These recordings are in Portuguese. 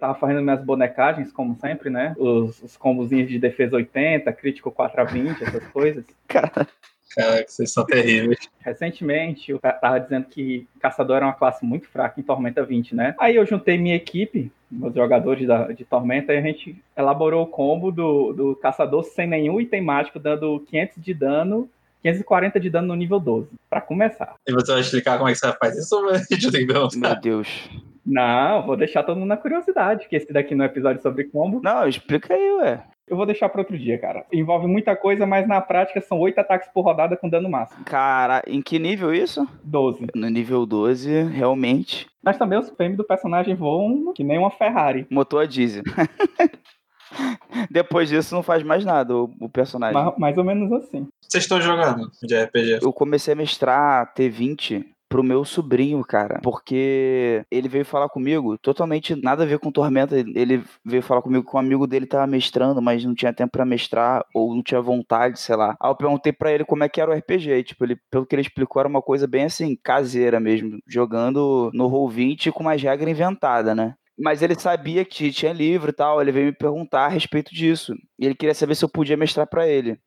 Tava fazendo minhas bonecagens, como sempre, né? Os, os combozinhos de defesa 80, crítico 4 a 20, essas coisas. Cara, Cara, que vocês são terríveis. Recentemente, eu tava dizendo que Caçador era uma classe muito fraca em Tormenta 20, né? Aí eu juntei minha equipe, meus jogadores da, de Tormenta, e a gente elaborou o combo do, do Caçador sem nenhum item mágico, dando 500 de dano 540 de dano no nível 12, pra começar. E você vai explicar como é que você faz isso ou a gente tem que meu? Deus. Não, vou deixar todo mundo na curiosidade, que esse daqui não é episódio sobre combo. Não, explica aí, ué. Eu vou deixar para outro dia, cara. Envolve muita coisa, mas na prática são oito ataques por rodada com dano máximo. Cara, em que nível isso? 12. No nível 12, realmente. Mas também os PM do personagem voam que nem uma Ferrari. Motor a diesel. Depois disso não faz mais nada o, o personagem. Ma- mais ou menos assim. Vocês estão jogando de RPG? Eu comecei a mestrar T20 pro meu sobrinho, cara, porque ele veio falar comigo, totalmente nada a ver com Tormenta, ele veio falar comigo que um amigo dele tava mestrando, mas não tinha tempo pra mestrar, ou não tinha vontade, sei lá. Aí eu perguntei pra ele como é que era o RPG, e, tipo, ele, pelo que ele explicou, era uma coisa bem assim, caseira mesmo, jogando no Roll20 com umas regras inventadas, né? Mas ele sabia que tinha livro e tal, ele veio me perguntar a respeito disso. E ele queria saber se eu podia mestrar pra ele.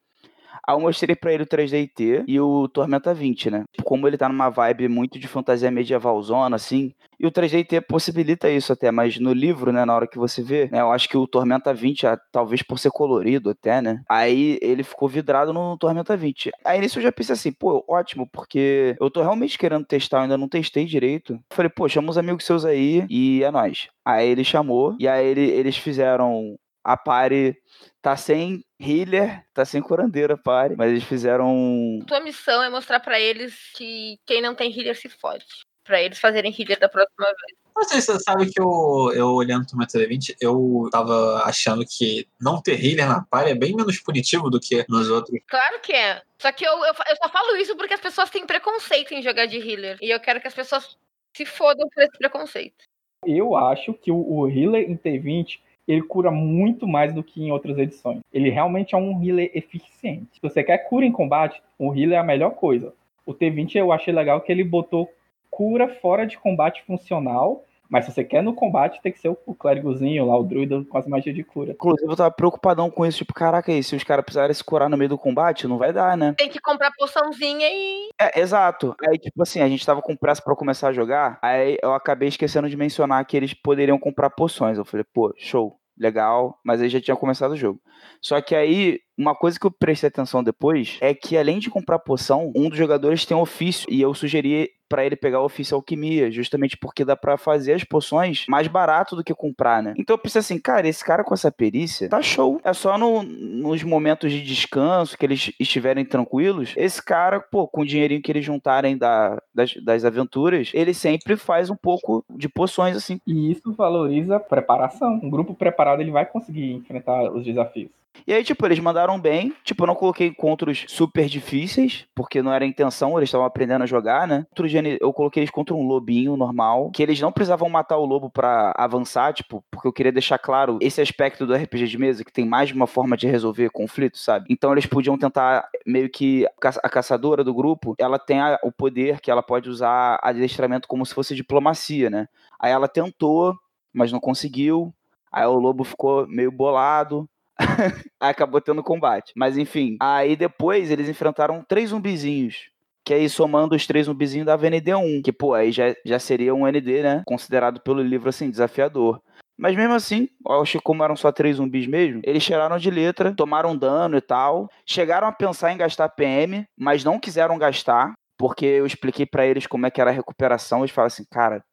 Aí eu mostrei pra ele o 3DT e o Tormenta 20, né? Como ele tá numa vibe muito de fantasia medievalzona, assim. E o 3DT possibilita isso até, mas no livro, né, na hora que você vê, né, eu acho que o Tormenta 20, ah, talvez por ser colorido até, né? Aí ele ficou vidrado no Tormenta 20. Aí nisso eu já pensei assim, pô, ótimo, porque eu tô realmente querendo testar, eu ainda não testei direito. Falei, pô, chama uns amigos seus aí e é nóis. Aí ele chamou, e aí ele, eles fizeram a party tá sem healer, tá sem curandeira a party, mas eles fizeram Tua missão é mostrar pra eles que quem não tem healer se fode. Pra eles fazerem healer da próxima vez. Não sei se você sabe que eu, eu olhando o Metal 20, eu tava achando que não ter healer na party é bem menos punitivo do que nos outros. Claro que é. Só que eu, eu, eu só falo isso porque as pessoas têm preconceito em jogar de healer. E eu quero que as pessoas se fodam por esse preconceito. Eu acho que o, o healer em T20 ele cura muito mais do que em outras edições. Ele realmente é um healer eficiente. Se você quer cura em combate, o healer é a melhor coisa. O T20 eu achei legal que ele botou cura fora de combate funcional, mas se você quer no combate, tem que ser o, clérigozinho lá, o druida com as magias de cura. Inclusive, eu tava preocupadão com isso, tipo, caraca, e se os caras precisarem se curar no meio do combate, não vai dar, né? Tem que comprar poçãozinha e. É, exato. Aí, tipo assim, a gente tava com pressa pra começar a jogar, aí eu acabei esquecendo de mencionar que eles poderiam comprar poções. Eu falei, pô, show, legal, mas aí já tinha começado o jogo. Só que aí, uma coisa que eu prestei atenção depois é que além de comprar poção, um dos jogadores tem ofício, e eu sugeri pra ele pegar o ofício alquimia, justamente porque dá pra fazer as poções mais barato do que comprar, né? Então eu pensei assim, cara, esse cara com essa perícia tá show. É só no- nos momentos de descanso, que eles estiverem tranquilos, esse cara, pô, com o dinheirinho que eles juntarem da- das, das aventuras, ele sempre faz um pouco de poções, assim. E isso valoriza a preparação. Um grupo preparado ele vai conseguir enfrentar os desafios. E aí, tipo, eles mandaram bem. Tipo, eu não coloquei encontros super difíceis, porque não era a intenção, eles estavam aprendendo a jogar, né? Outro dia eu coloquei eles contra um lobinho normal, que eles não precisavam matar o lobo pra avançar, tipo, porque eu queria deixar claro esse aspecto do RPG de mesa, que tem mais de uma forma de resolver conflito, sabe? Então eles podiam tentar, meio que, a caçadora do grupo, ela tem a- o poder que ela pode usar adestramento como se fosse diplomacia, né? Aí ela tentou, mas não conseguiu. Aí o lobo ficou meio bolado. Acabou tendo combate. Mas enfim, aí depois eles enfrentaram três zumbizinhos. Que aí somando os três zumbizinhos da VND1. Que, pô, aí já, já seria um ND, né? Considerado pelo livro, assim, desafiador. Mas mesmo assim, acho que como eram só três zumbis mesmo, eles tiraram de letra, tomaram dano e tal. Chegaram a pensar em gastar PM, mas não quiseram gastar. Porque eu expliquei pra eles como é que era a recuperação. Eles falaram assim, cara,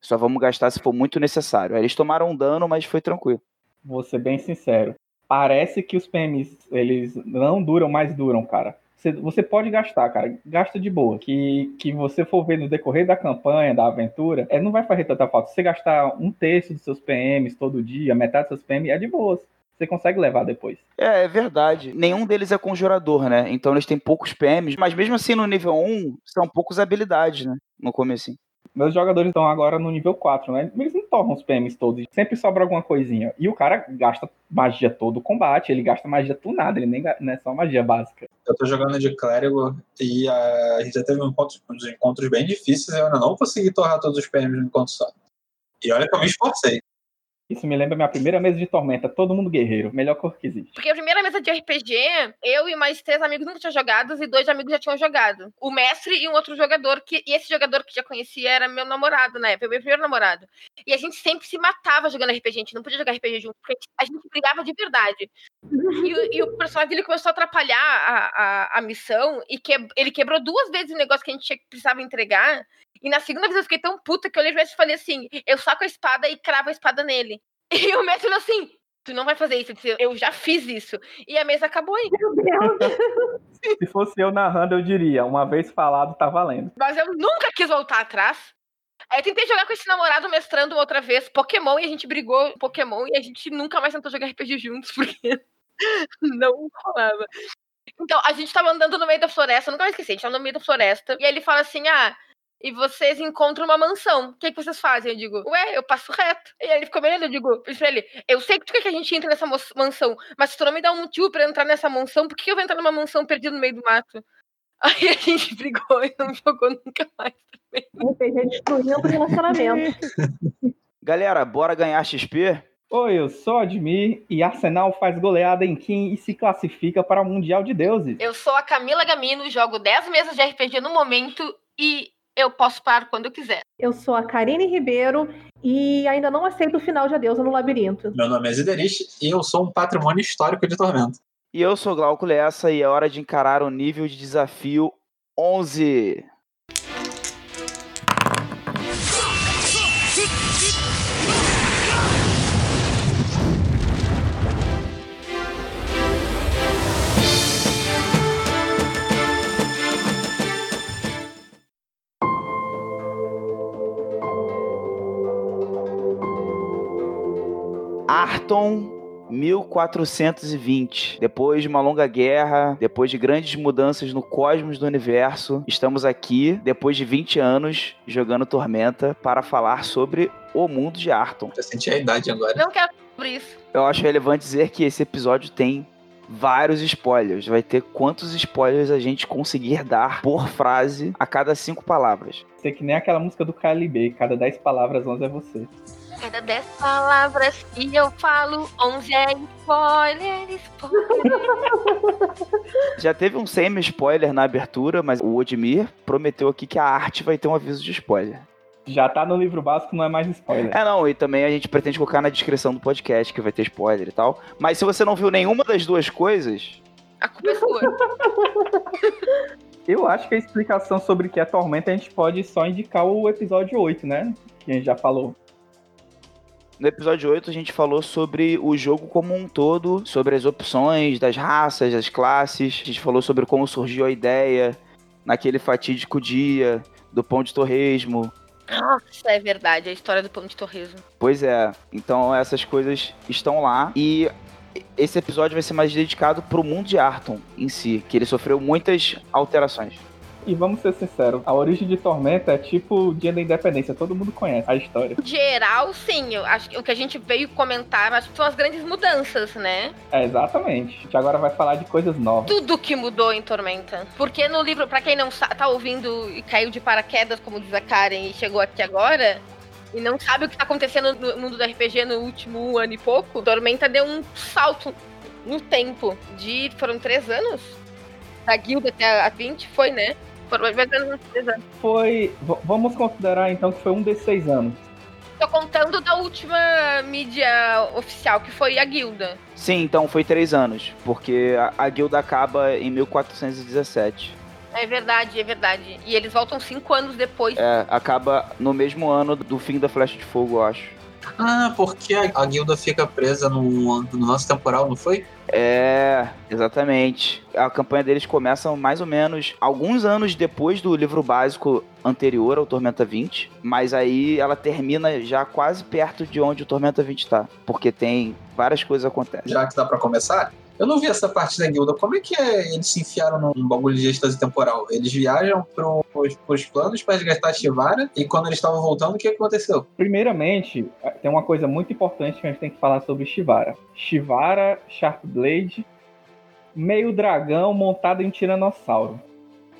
só vamos gastar se for muito necessário. Aí eles tomaram dano, mas foi tranquilo. Vou ser bem sincero. Parece que os PMs, eles não duram, mas duram, cara. Você, você pode gastar, cara. Gasta de boa. Que, que você for ver no decorrer da campanha, da aventura, é, não vai fazer tanta falta. Se você gastar um terço dos seus PMs todo dia, metade dos seus PMs, é de boa. Você consegue levar depois. É, é verdade. Nenhum deles é conjurador, né? Então eles têm poucos PMs, mas mesmo assim no nível 1 são poucas habilidades, né? No começo. Meus jogadores estão agora no nível 4, né? Eles não tornam os PMs todos. Sempre sobra alguma coisinha. E o cara gasta magia todo o combate. Ele gasta magia tunada. Ele nem não é só magia básica. Eu tô jogando de clérigo e ah, a gente já teve um encontro- uns encontros bem difíceis e eu ainda não consegui torrar todos os PMs no encontro só. E olha que eu me esforcei. Isso me lembra minha primeira mesa de tormenta, todo mundo guerreiro, melhor cor que existe. Porque a primeira mesa de RPG, eu e mais três amigos nunca tinham jogado e dois amigos já tinham jogado. O mestre e um outro jogador, que, e esse jogador que já conhecia era meu namorado na época, meu primeiro namorado. E a gente sempre se matava jogando RPG, a gente não podia jogar RPG junto, porque a gente brigava de verdade. E, e o personagem dele começou a atrapalhar a, a, a missão e que, ele quebrou duas vezes o negócio que a gente precisava entregar. E na segunda vez eu fiquei tão puta que eu olhei pro mestre e falei assim: eu saco a espada e cravo a espada nele. E o mestre falou assim: tu não vai fazer isso. Eu disse, Eu já fiz isso. E a mesa acabou aí. Meu Deus. Se fosse eu narrando, eu diria, uma vez falado, tá valendo. Mas eu nunca quis voltar atrás. Aí eu tentei jogar com esse namorado mestrando outra vez Pokémon e a gente brigou Pokémon e a gente nunca mais tentou jogar RPG juntos porque não rolava. Então, a gente tava andando no meio da floresta, nunca mais esqueci, a gente tava no meio da floresta e aí ele fala assim: ah. E vocês encontram uma mansão. O que, que vocês fazem? Eu digo, ué, eu passo reto. E aí ele ficou me olhando, eu digo, eu disse pra ele, eu sei que tu quer que a gente entre nessa mansão, mas se tu não me dá um motivo pra entrar nessa mansão, por que eu vou entrar numa mansão perdida no meio do mato? Aí a gente brigou e não jogou nunca mais. RPG destruindo relacionamento. Galera, bora ganhar XP? Oi, eu sou Admir e Arsenal faz goleada em Kim e se classifica para o Mundial de Deuses. Eu sou a Camila Gamino, jogo 10 mesas de RPG no momento e eu posso parar quando eu quiser. Eu sou a Karine Ribeiro e ainda não aceito o final de Adeus no Labirinto. Meu nome é Ziderich e eu sou um patrimônio histórico de Tormento. E eu sou Glauco Lessa e é hora de encarar o nível de desafio 11. Arton 1420. Depois de uma longa guerra, depois de grandes mudanças no cosmos do universo, estamos aqui, depois de 20 anos, jogando Tormenta para falar sobre o mundo de Arton. Já senti a idade agora. Não quero sobre isso. Eu acho relevante dizer que esse episódio tem vários spoilers. Vai ter quantos spoilers a gente conseguir dar por frase a cada cinco palavras. Você que nem aquela música do KLB, cada 10 palavras, 11 é você. Cada 10 palavras que eu falo, 11 é spoiler, spoiler. Já teve um semi-spoiler na abertura, mas o Odmir prometeu aqui que a arte vai ter um aviso de spoiler. Já tá no livro básico, não é mais spoiler. É, não, e também a gente pretende colocar na descrição do podcast que vai ter spoiler e tal. Mas se você não viu nenhuma das duas coisas, A culpa é sua. Eu acho que a explicação sobre o que é Tormenta a gente pode só indicar o episódio 8, né? Que a gente já falou. No episódio 8 a gente falou sobre o jogo como um todo, sobre as opções das raças, das classes. A gente falou sobre como surgiu a ideia naquele fatídico dia do pão de torresmo. Nossa, é verdade, a história do pão de torresmo. Pois é, então essas coisas estão lá e esse episódio vai ser mais dedicado pro mundo de Arton em si, que ele sofreu muitas alterações. E vamos ser sinceros, a origem de Tormenta é tipo o Dia da Independência, todo mundo conhece a história. Geral, sim, eu acho que o que a gente veio comentar acho que são as grandes mudanças, né? É, exatamente. A gente agora vai falar de coisas novas. Tudo que mudou em Tormenta. Porque no livro, pra quem não tá ouvindo e caiu de paraquedas, como diz a Karen, e chegou aqui agora, e não sabe o que tá acontecendo no mundo do RPG no último ano e pouco, Tormenta deu um salto no tempo de. Foram três anos? Da guilda até a 20, foi, né? Foram mais ou menos uns três anos. Foi. v- Vamos considerar então que foi um desses seis anos. Tô contando da última mídia oficial, que foi a guilda. Sim, então foi três anos, porque a, a guilda acaba em 1417. É verdade, é verdade. E eles voltam cinco anos depois. É, acaba no mesmo ano do fim da Flecha de Fogo, eu acho. Ah, porque a, a guilda fica presa no, no nosso temporal, não foi? É, exatamente. A campanha deles começa mais ou menos alguns anos depois do livro básico anterior ao Tormenta 20, mas aí ela termina já quase perto de onde o Tormenta 20 tá, porque tem várias coisas acontecem. Já que dá pra começar. Eu não vi essa parte da guilda. Como é que é- eles se enfiaram num bagulho de êxtase temporal? Eles viajam pros, pros planos pra resgatar Shivara e quando eles estavam voltando, o que aconteceu? Primeiramente, tem uma coisa muito importante que a gente tem que falar sobre Shivara. Shivara, Sharkblade, meio dragão montado em tiranossauro.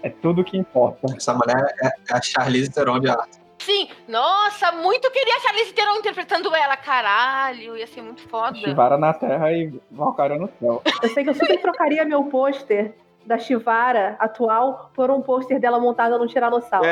É tudo que importa. Essa mulher é, é a Charlize Theron de arte. Sim, nossa, muito queria a Charlize Theron interpretando ela, caralho, ia ser muito foda. Shivara na terra e Valkyria no céu. Eu sei que eu super trocaria meu pôster da Shivara atual por um pôster dela montada num tiranossauro.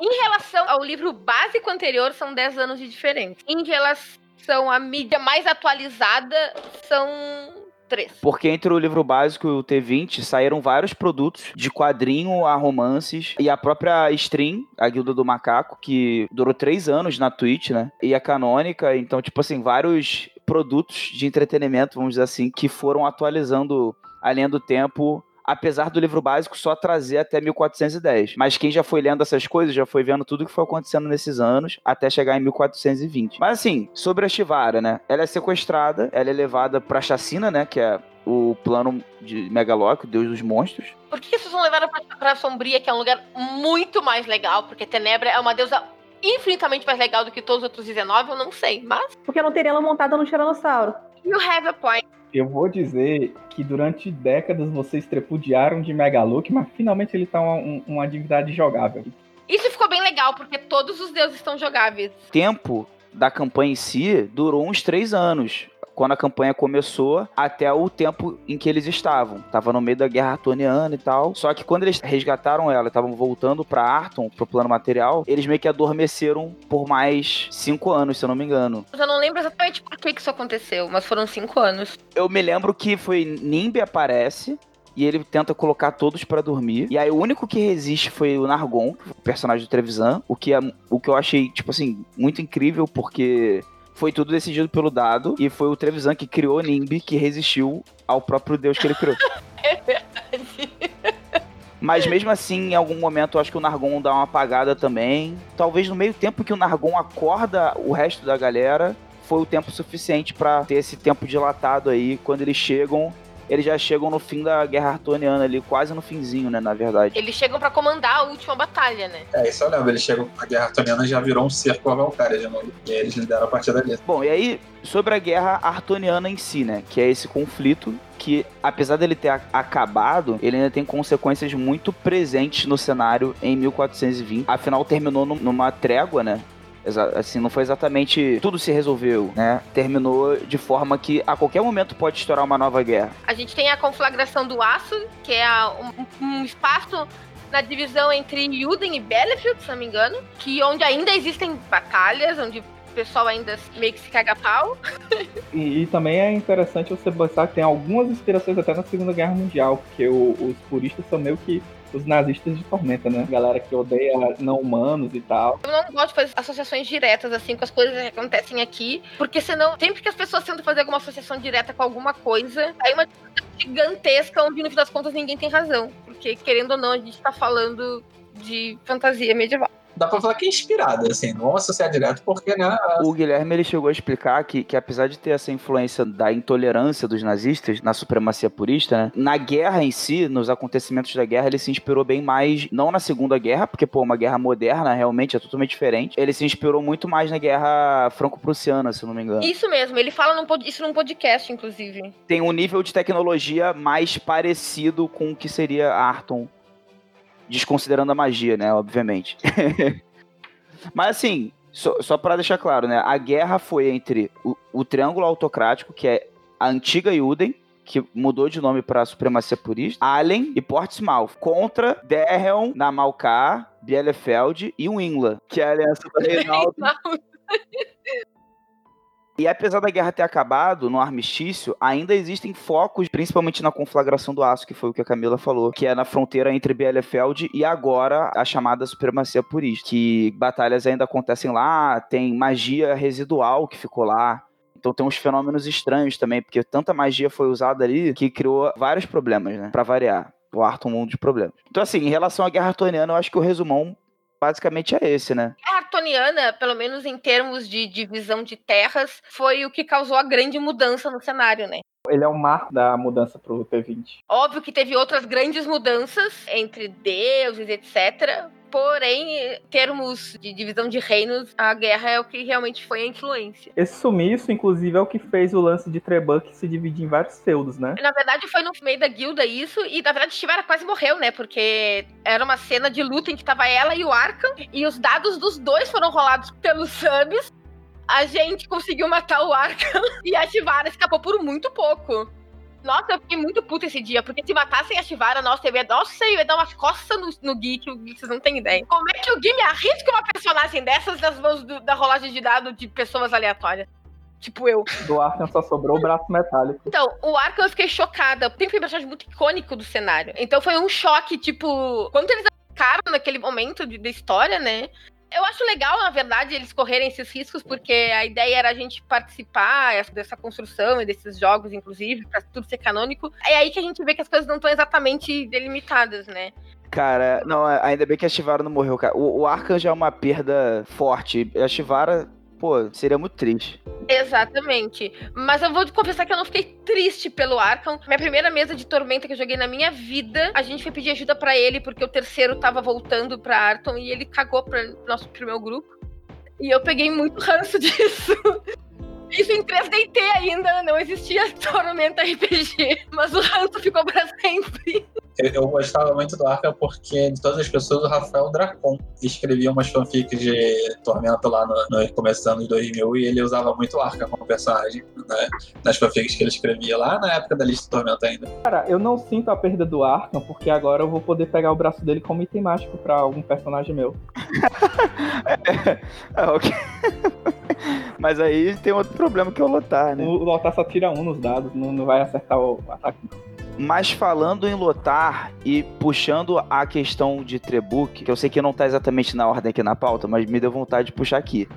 Em relação ao livro básico anterior, são 10 anos de diferença. Em relação à mídia mais atualizada, são 3. Porque entre o livro básico e o T20 saíram vários produtos, de quadrinho a romances, e a própria Stream, a Guilda do Macaco, que durou três anos na Twitch, né? E a Canônica, então, tipo assim, vários produtos de entretenimento, vamos dizer assim, que foram atualizando a linha do tempo apesar do livro básico só trazer até 1410. Mas quem já foi lendo essas coisas já foi vendo tudo que foi acontecendo nesses anos até chegar em 1420. Mas assim, sobre a Shivara, né? Ela é sequestrada, ela é levada pra chacina, né? Que é o plano de Megaloc, o deus dos monstros. Por que vocês vão levar pra, pra Sombria, que é um lugar muito mais legal? Porque Tenebra é uma deusa infinitamente mais legal do que todos os outros 19, eu não sei, mas... Porque eu não teria ela montada no tiranossauro. You have a point. Eu vou dizer que durante décadas vocês trepudiaram de Megalook, mas finalmente ele tá uma, um- uma divindade jogável. Isso ficou bem legal, porque todos os deuses estão jogáveis. tempo da campanha em si durou uns três anos. Quando a campanha começou, até o tempo em que eles estavam. Tava no meio da guerra artoniana e tal. Só que quando eles resgataram ela, estavam voltando pra Arton, pro plano material, eles meio que adormeceram por mais cinco anos, se eu não me engano. Eu não lembro exatamente por que que isso aconteceu, mas foram cinco anos. Eu me lembro que foi Nimbe aparece. E ele tenta colocar todos pra dormir. E aí o único que resiste foi o Nargon, o personagem do Trevisan. O que, é, o que eu achei, tipo assim, muito incrível, porque foi tudo decidido pelo dado. E foi o Trevisan que criou Nimbe, que resistiu ao próprio deus que ele criou. É verdade. Mas mesmo assim, em algum momento, eu acho que o Nargon dá uma apagada também. Talvez no meio tempo que o Nargon acorda o resto da galera, foi o tempo suficiente pra ter esse tempo dilatado aí. Quando eles chegam, eles já chegam no fim da Guerra Artoniana ali, quase no finzinho, né, na verdade. Eles chegam pra comandar a última batalha, né? É, isso eu lembro. Eles chegam, a Guerra Artoniana já virou um cerco a Valkyria de novo. E aí eles lideram a partir dali. Bom, e aí, sobre a Guerra Artoniana em si, né, que é esse conflito que, apesar dele ter acabado, ele ainda tem consequências muito presentes no cenário em 1420. Afinal, terminou num- numa trégua, né? Assim, não foi exatamente tudo se resolveu, né? Terminou de forma que a qualquer momento pode estourar uma nova guerra. A gente tem a conflagração do aço, que é um, um espaço na divisão entre Yuden e Battlefield, se não me engano, que onde ainda existem batalhas, onde o pessoal ainda meio que se caga a pau. E, e também é interessante você pensar que tem algumas inspirações até na Segunda Guerra Mundial, porque o- os puristas são meio que os nazistas de Tormenta, né? Galera que odeia não humanos e tal. Eu não gosto de fazer associações diretas, assim, com as coisas que acontecem aqui, porque senão, sempre que as pessoas tentam fazer alguma associação direta com alguma coisa, aí uma gigantesca onde, no fim das contas, ninguém tem razão. Porque, querendo ou não, a gente tá falando de fantasia medieval. Dá pra falar que é inspirada, assim. Não vamos associar direto, porque, né? O Guilherme ele chegou a explicar que, que apesar de ter essa influência da intolerância dos nazistas na supremacia purista, né, na guerra em si, nos acontecimentos da guerra, ele se inspirou bem mais, não na Segunda Guerra, porque, pô, uma guerra moderna realmente é totalmente diferente. Ele se inspirou muito mais na guerra franco-prussiana, se não me engano. Isso mesmo, ele fala num isso num podcast, inclusive. Tem um nível de tecnologia mais parecido com o que seria Arton. Desconsiderando a magia, né? Obviamente. Mas assim, só, só para deixar claro, né? A guerra foi entre o, o Triângulo Autocrático, que é a antiga Yuden, que mudou de nome para Supremacia Purista, Allen e Portsmouth, contra Derreon, Namalkar, Bielefeld e Winla, que é a aliança do Reinaldo e apesar da guerra ter acabado no armistício, ainda existem focos, principalmente na conflagração do aço, que foi o que a Camila falou, que é na fronteira entre Bielefeld e agora a chamada supremacia purista, que batalhas ainda acontecem lá, tem magia residual que ficou lá. Então tem uns fenômenos estranhos também, porque tanta magia foi usada ali que criou vários problemas, né? Pra variar. O Arthur um mundo de problemas. Então, assim, em relação à Guerra Artoniana, eu acho que o resumão basicamente é esse, né? A Artoniana, pelo menos em termos de divisão de terras, foi o que causou a grande mudança no cenário, né? Ele é o marco da mudança pro T20. Óbvio que teve outras grandes mudanças entre deuses, etc. Porém, em termos de divisão de reinos, a guerra é o que realmente foi a influência. Esse sumiço, inclusive, é o que fez o lance de Trebuck se dividir em vários feudos, né? Na verdade, foi no meio da guilda isso, e na verdade Shivara quase morreu, né? Porque era uma cena de luta em que tava ela e o Arkham, e os dados dos dois foram rolados pelos subs. A gente conseguiu matar o Arkham e a Shivara escapou por muito pouco. Nossa, eu fiquei muito puta esse dia, porque se matassem a Shivara, nossa, eu ia, nossa, eu ia dar umas costas no, no Gui, que o Gui, vocês não têm ideia. Como é que o Gui me arrisca uma personagem dessas nas mãos do- da rolagem de dado de pessoas aleatórias? Tipo eu. Do Arkham só sobrou o braço metálico. Então, o arco eu fiquei chocada. Tem um personagem muito icônico do cenário. Então foi um choque, tipo, quando eles ficaram naquele momento de- da história, né? Eu acho legal, na verdade, eles correrem esses riscos, porque a ideia era a gente participar dessa construção e desses jogos, inclusive, pra tudo ser canônico. É aí que a gente vê que as coisas não estão exatamente delimitadas, né? Cara, não, ainda bem que a Shivara não morreu, cara. O, o já é uma perda forte. A Shivara, pô, seria muito triste. Exatamente. Mas eu vou confessar que eu não fiquei triste pelo Arkham. Minha primeira mesa de Tormenta que eu joguei na minha vida, a gente foi pedir ajuda pra ele, porque o terceiro tava voltando pra Arton e ele cagou pra nosso, pro meu grupo. E eu peguei muito ranço disso. Isso em 3DT ainda, não existia Tormenta RPG. Mas o ranço ficou pra sempre. Eu, eu gostava muito do Arca porque de todas as pessoas, o Rafael Dracon escrevia umas fanfics de Tormenta lá no, no começo dos anos 2000 e ele usava muito o Arca como personagem né, nas fanfics que ele escrevia lá na época da lista Tormenta ainda. Cara, eu não sinto a perda do Arkham, porque agora eu vou poder pegar o braço dele como item mágico pra algum personagem meu. É, ok. Mas aí tem outro problema que é o Lotar, né? O Lotar só tira um nos dados, não, não vai acertar o ataque. Mas falando em Lotar e puxando a questão de Trebuch, que eu sei que não tá exatamente na ordem aqui na pauta, mas me deu vontade de puxar aqui.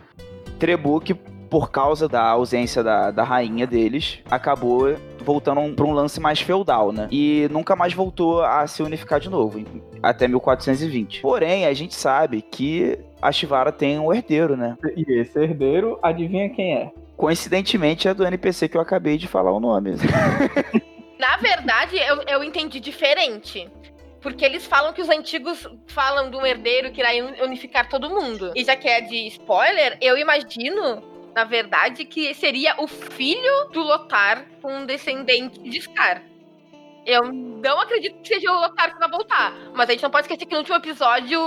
Trebuch, por causa da ausência da, da rainha deles, acabou voltando para um lance mais feudal, né? E nunca mais voltou a se unificar de novo, até 1420. Porém, a gente sabe que a Shivara tem um herdeiro, né? E esse herdeiro, adivinha quem é? Coincidentemente é do NPC que eu acabei de falar o nome. Na verdade, eu, eu entendi diferente. Porque eles falam que os antigos falam de um herdeiro que irá unificar todo mundo. E já que é de spoiler, eu imagino, na verdade, que seria o filho do Lotar com um descendente de Scar. Eu não acredito que seja o Lotar que vai voltar. Mas a gente não pode esquecer que no último episódio,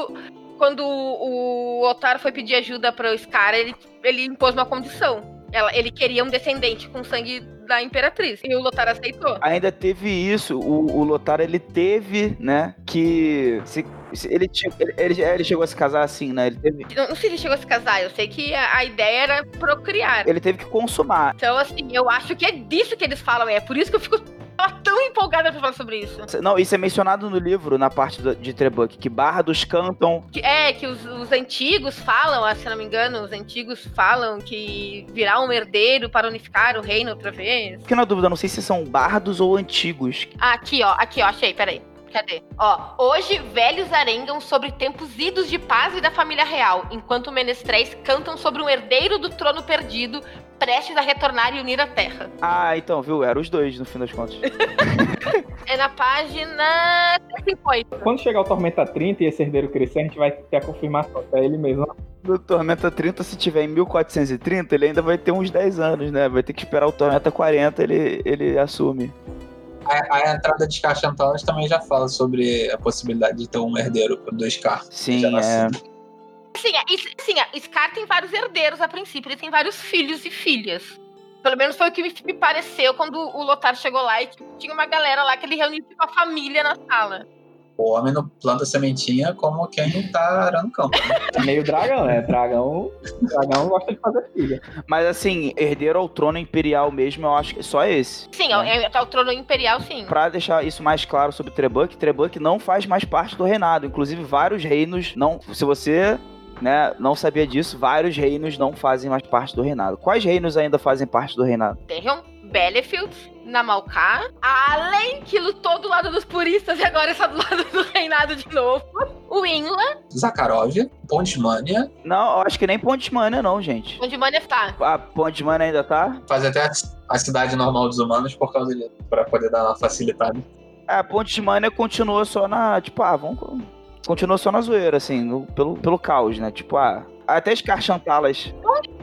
quando o Lotar foi pedir ajuda para o Scar, ele, ele impôs uma condição. Ela, ele queria um descendente com sangue da Imperatriz. E o Lotar aceitou. Ainda teve isso. O, o Lotar, ele teve, né, que... Se, ele, ele, ele, chegou a se casar assim, né? Ele teve, Não, não sei se ele chegou a se casar, eu sei que a, a ideia era procriar. ele teve que consumar. Então, assim, eu acho que é disso que eles falam, é por isso que eu fico tava tão empolgada pra falar sobre isso. Não, isso é mencionado no livro, na parte do- de Trebuch, que Bardos cantam... Que- é, que os, os antigos falam, ah, se não me engano, os antigos falam que virá um herdeiro para unificar o reino outra vez. Fiquei na dúvida, não sei se são bardos ou antigos. Ah, aqui, ó, aqui, ó, achei, peraí. Cadê? Ó, hoje velhos arengam sobre tempos idos de paz e da família real, enquanto menestréis cantam sobre um herdeiro do trono perdido, prestes a retornar e unir a terra. Ah, então, viu? Eram os dois, no fim das contas. É na página 58. Quando chegar o Tormenta 30 e esse herdeiro crescer, a gente vai ter a confirmação que é ele mesmo. No Tormenta 30, se tiver em 1430, ele ainda vai ter uns 10 anos, né? Vai ter que esperar o Tormenta 40, ele, ele assume. A, a entrada de Scar Chantalas também já fala sobre a possibilidade de ter um herdeiro do Scar. Sim, Já é. Sim, é, sim, a Scar tem vários herdeiros a princípio, ele tem vários filhos e filhas. Pelo menos foi o que me, me pareceu quando o Lotar chegou lá e tipo, tinha uma galera lá que ele reuniu com a família na sala. O homem não planta sementinha como quem tá arando campo. É meio dragão, né? Dragão, dragão gosta de fazer filha. Mas assim, herdeiro ao trono imperial mesmo, eu acho que só esse. Sim, é. é, o trono imperial, sim. Pra deixar isso mais claro sobre Trebuch, Trebuch não faz mais parte do reinado. Inclusive, vários reinos não. Se você né, não sabia disso, vários reinos não fazem mais parte do reinado. Quais reinos ainda fazem parte do reinado? Bellefield, Namalcá, além que lutou do lado dos puristas e agora está do lado do reinado de novo. O Inla, Zakharov, Pontismania, Não, eu acho que nem Pontismania, não, gente. onde Mania tá. A Pontismania ainda tá? faz até a- cidade normal dos humanos por causa disso, pra poder dar uma facilitada. A Pontismania continua só na. Tipo, ah, vamos. Continua só na zoeira, assim, no- pelo, pelo caos, né? Tipo, ah, até as Carchantalas.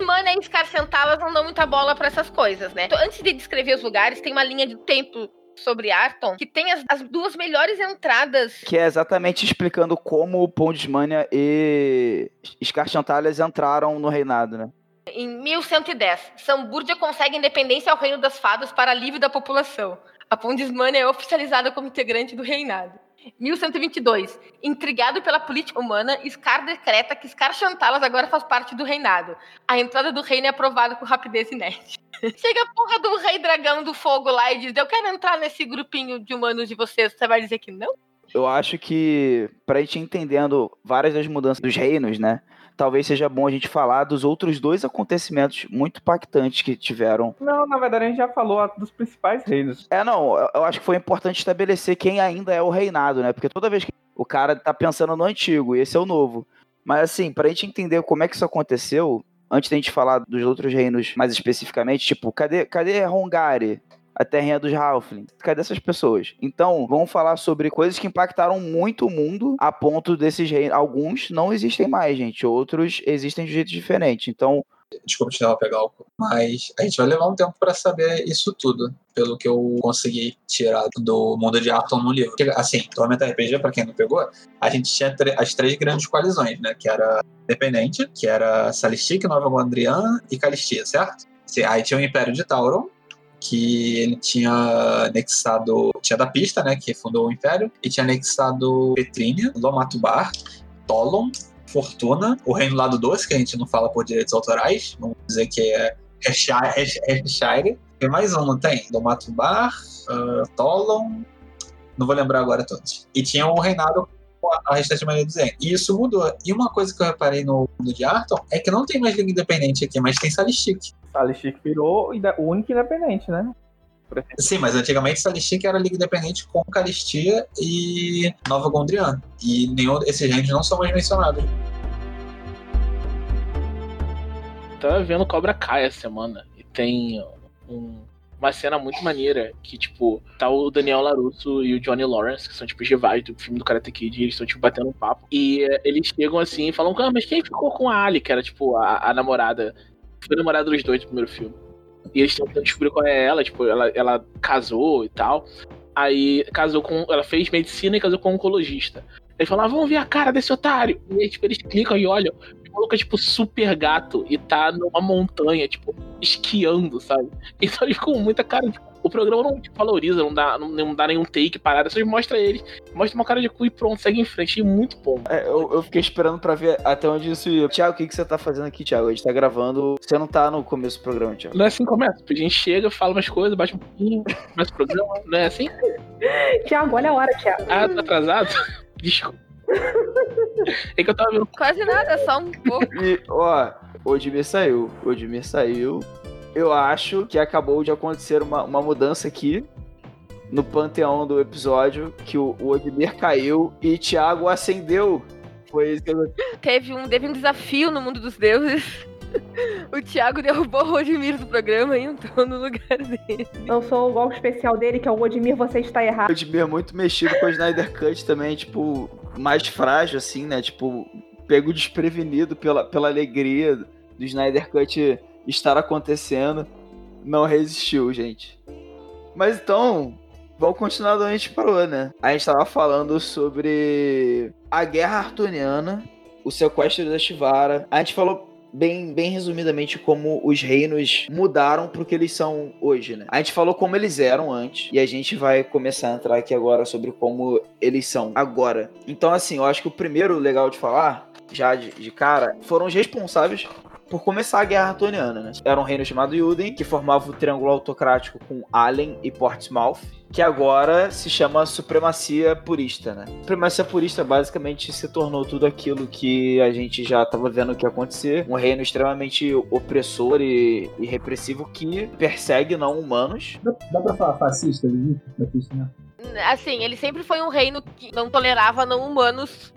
Mana e Scarcentalas não dão muita bola pra essas coisas, né? Então, antes de descrever os lugares, tem uma linha de tempo sobre Arton que tem as, as duas melhores entradas. Que é exatamente explicando como o Pondismania e Scarchantalas entraram no reinado, né? Em 1110, Sambúrdia consegue independência ao Reino das Fadas para alívio da população. A Pondismania é oficializada como integrante do reinado. 1122. Intrigado pela política humana, Scar decreta que Scar Chantalas agora faz parte do reinado. A entrada do reino é aprovada com rapidez inédita. Chega a porra do rei dragão do fogo lá e diz: Eu quero entrar nesse grupinho de humanos de vocês. Você vai dizer que não? Eu acho que, pra gente entendendo várias das mudanças dos reinos, né? Talvez seja bom a gente falar dos outros dois acontecimentos muito impactantes que tiveram. Não, na verdade a gente já falou dos principais reinos. É, não, eu- acho que foi importante estabelecer quem ainda é o reinado, né? Porque toda vez que o cara tá pensando no antigo e esse é o novo. Mas assim, pra gente entender como é que isso aconteceu, antes da gente falar dos outros reinos mais especificamente, tipo, cadê, cadê Hongari? A terrinha dos Halfling. Cadê essas pessoas? Então, vamos falar sobre coisas que impactaram muito o mundo a ponto desses reinos. Alguns não existem mais, gente. Outros existem de jeito diferente. Então, Desculpa te interromper, Galco, mas a gente vai levar um tempo pra saber isso tudo, pelo que eu consegui tirar do mundo de Arton no livro. Assim, Tormenta RPG, pra quem não pegou, a gente tinha as três grandes coalizões, né? Que era Independente, que era Salistic, Nova Gondrian e Calistia, certo? Aí tinha o Império de Tauron, que ele tinha anexado. Tinha da Pista, né? Que fundou o Império, e tinha anexado Petrínia, Lomatubar, Tolon, Fortuna, o Reino Lado Doce, que a gente não fala por direitos autorais, vamos dizer que é Hersshire. Tem mais um, não tem? Lomatubar, uh, Tolon, não vou lembrar agora todos. E tinha o reinado a restante maioria do Zen. E isso mudou. E uma coisa que eu reparei no mundo de Arton é que não tem mais Liga Independente aqui, mas tem Salistic. Salistic virou o único independente, né? Sim, mas antigamente Salistic era Liga Independente com Calistia e Nova Gondrian. E nenhum desses reinos não são mais mencionados. Tava vendo Cobra Kai essa semana e tem um- uma cena muito maneira que, tipo, tá o Daniel Larusso e o Johnny Lawrence, que são, tipo, os rivais do filme do Karate Kid, e eles estão, tipo, batendo um papo. E eh, eles chegam assim e falam, ah, mas quem ficou com a Ali, que era, tipo, a, a namorada, foi namorada dos dois do primeiro filme. E eles tentando descobrir qual é ela, tipo, ela, ela casou e tal. Aí casou com. Ela fez medicina e casou com um oncologista. Eles falam, ah, vamos ver a cara desse otário. E aí, tipo, eles clicam e olham. Maluco é, tipo, super gato e tá numa montanha, tipo, esquiando, sabe? Então eles com muita cara. Tipo, o programa não tipo, valoriza, não dá, não, não dá nenhum take parada, só mostra eles. Mostra uma cara de cu e pronto, segue em frente. E muito bom. É, eu, eu fiquei esperando pra ver até onde isso ia. Tiago, o que, que você tá fazendo aqui, Tiago? A gente tá gravando. Você não tá no começo do programa, Tiago. Não é assim que começa. A gente chega, fala umas coisas, bate um pouquinho, começa o programa. Não é assim? Tiago, olha a hora, Tiago. Ah, tá atrasado? Desculpa. É que eu tava vendo. Quase nada, só um pouco. E, ó, o Odmir saiu. O Odmir saiu. Eu acho que acabou de acontecer uma, uma mudança aqui no panteão do episódio, que o, o Odmir caiu e Thiago acendeu. Foi isso que eu... Teve um, teve um desafio no mundo dos deuses. O Thiago derrubou o Rodimir do programa e entrou no lugar dele. Eu sou o golpe especial dele, que é o Odmir, você está O errado. Odmir é muito mexido com o Snyder Cut também, tipo, mais frágil, assim, né? Tipo, pego desprevenido pela, pela alegria do Snyder Cut estar acontecendo. Não resistiu, gente. Mas então, vamos continuar de onde a gente parou, né? A gente tava falando sobre a Guerra Artuniana, o sequestro da Shivara. A gente falou bem, bem resumidamente como os reinos mudaram pro que eles são hoje, né? A gente falou como eles eram antes e a gente vai começar a entrar aqui agora sobre como eles são agora. Então, assim, eu acho que o primeiro legal de falar, já de, de cara, foram os responsáveis por começar a Guerra Artoniana, né? Era um reino chamado Yuden, que formava o triângulo autocrático com Allen e Portsmouth, que agora se chama Supremacia Purista, né? Supremacia Purista basicamente se tornou tudo aquilo que a gente já estava vendo que ia acontecer. Um reino extremamente opressor e, e repressivo que persegue não humanos. Dá, dá pra falar fascista? Fascista, né? Assim, ele sempre foi um reino que não tolerava não humanos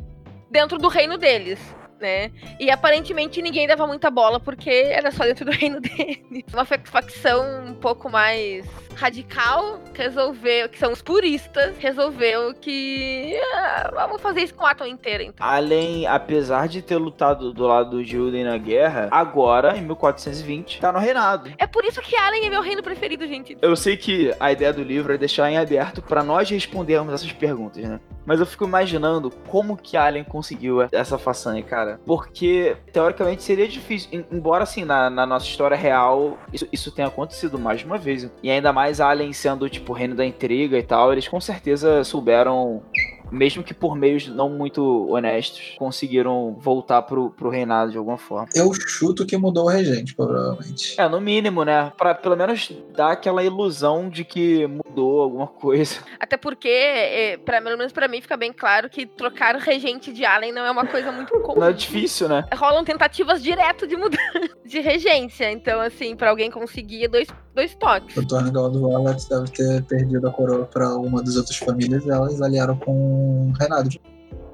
dentro do reino deles. Né? E aparentemente ninguém dava muita bola porque era só dentro do reino dele. Uma fa- facção um pouco mais radical resolveu, que são os puristas, resolveu que ah, vamos fazer isso com a Atom inteira, então. Além, apesar de ter lutado do lado de Juden na guerra, agora, em 1420, tá no reinado. É por isso que Allen é meu reino preferido, gente. Eu sei que a ideia do livro é deixar em aberto pra nós respondermos essas perguntas, né? Mas eu fico imaginando como que Alien conseguiu essa façanha, cara. Porque, teoricamente, seria difícil. Em- Embora, assim, na, na nossa história real, isso, isso tenha acontecido mais de uma vez. E ainda mais Alien sendo, tipo, reino da intriga e tal, eles com certeza souberam. Mesmo que por meios não muito honestos, conseguiram voltar pro, pro reinado de alguma forma. Eu chuto que mudou o regente, provavelmente. É, no mínimo, né? Pra pelo menos dar aquela ilusão de que mudou alguma coisa. Até porque, é, pra, pelo menos pra mim, fica bem claro que trocar o regente de Allen não é uma coisa muito comum. Não é difícil, né? Rolam tentativas direto de mudança de regência. Então, assim, pra alguém conseguir, é dois, dois toques. O Tornegal do Wallace deve ter perdido a coroa pra uma das outras famílias e elas aliaram com Renato.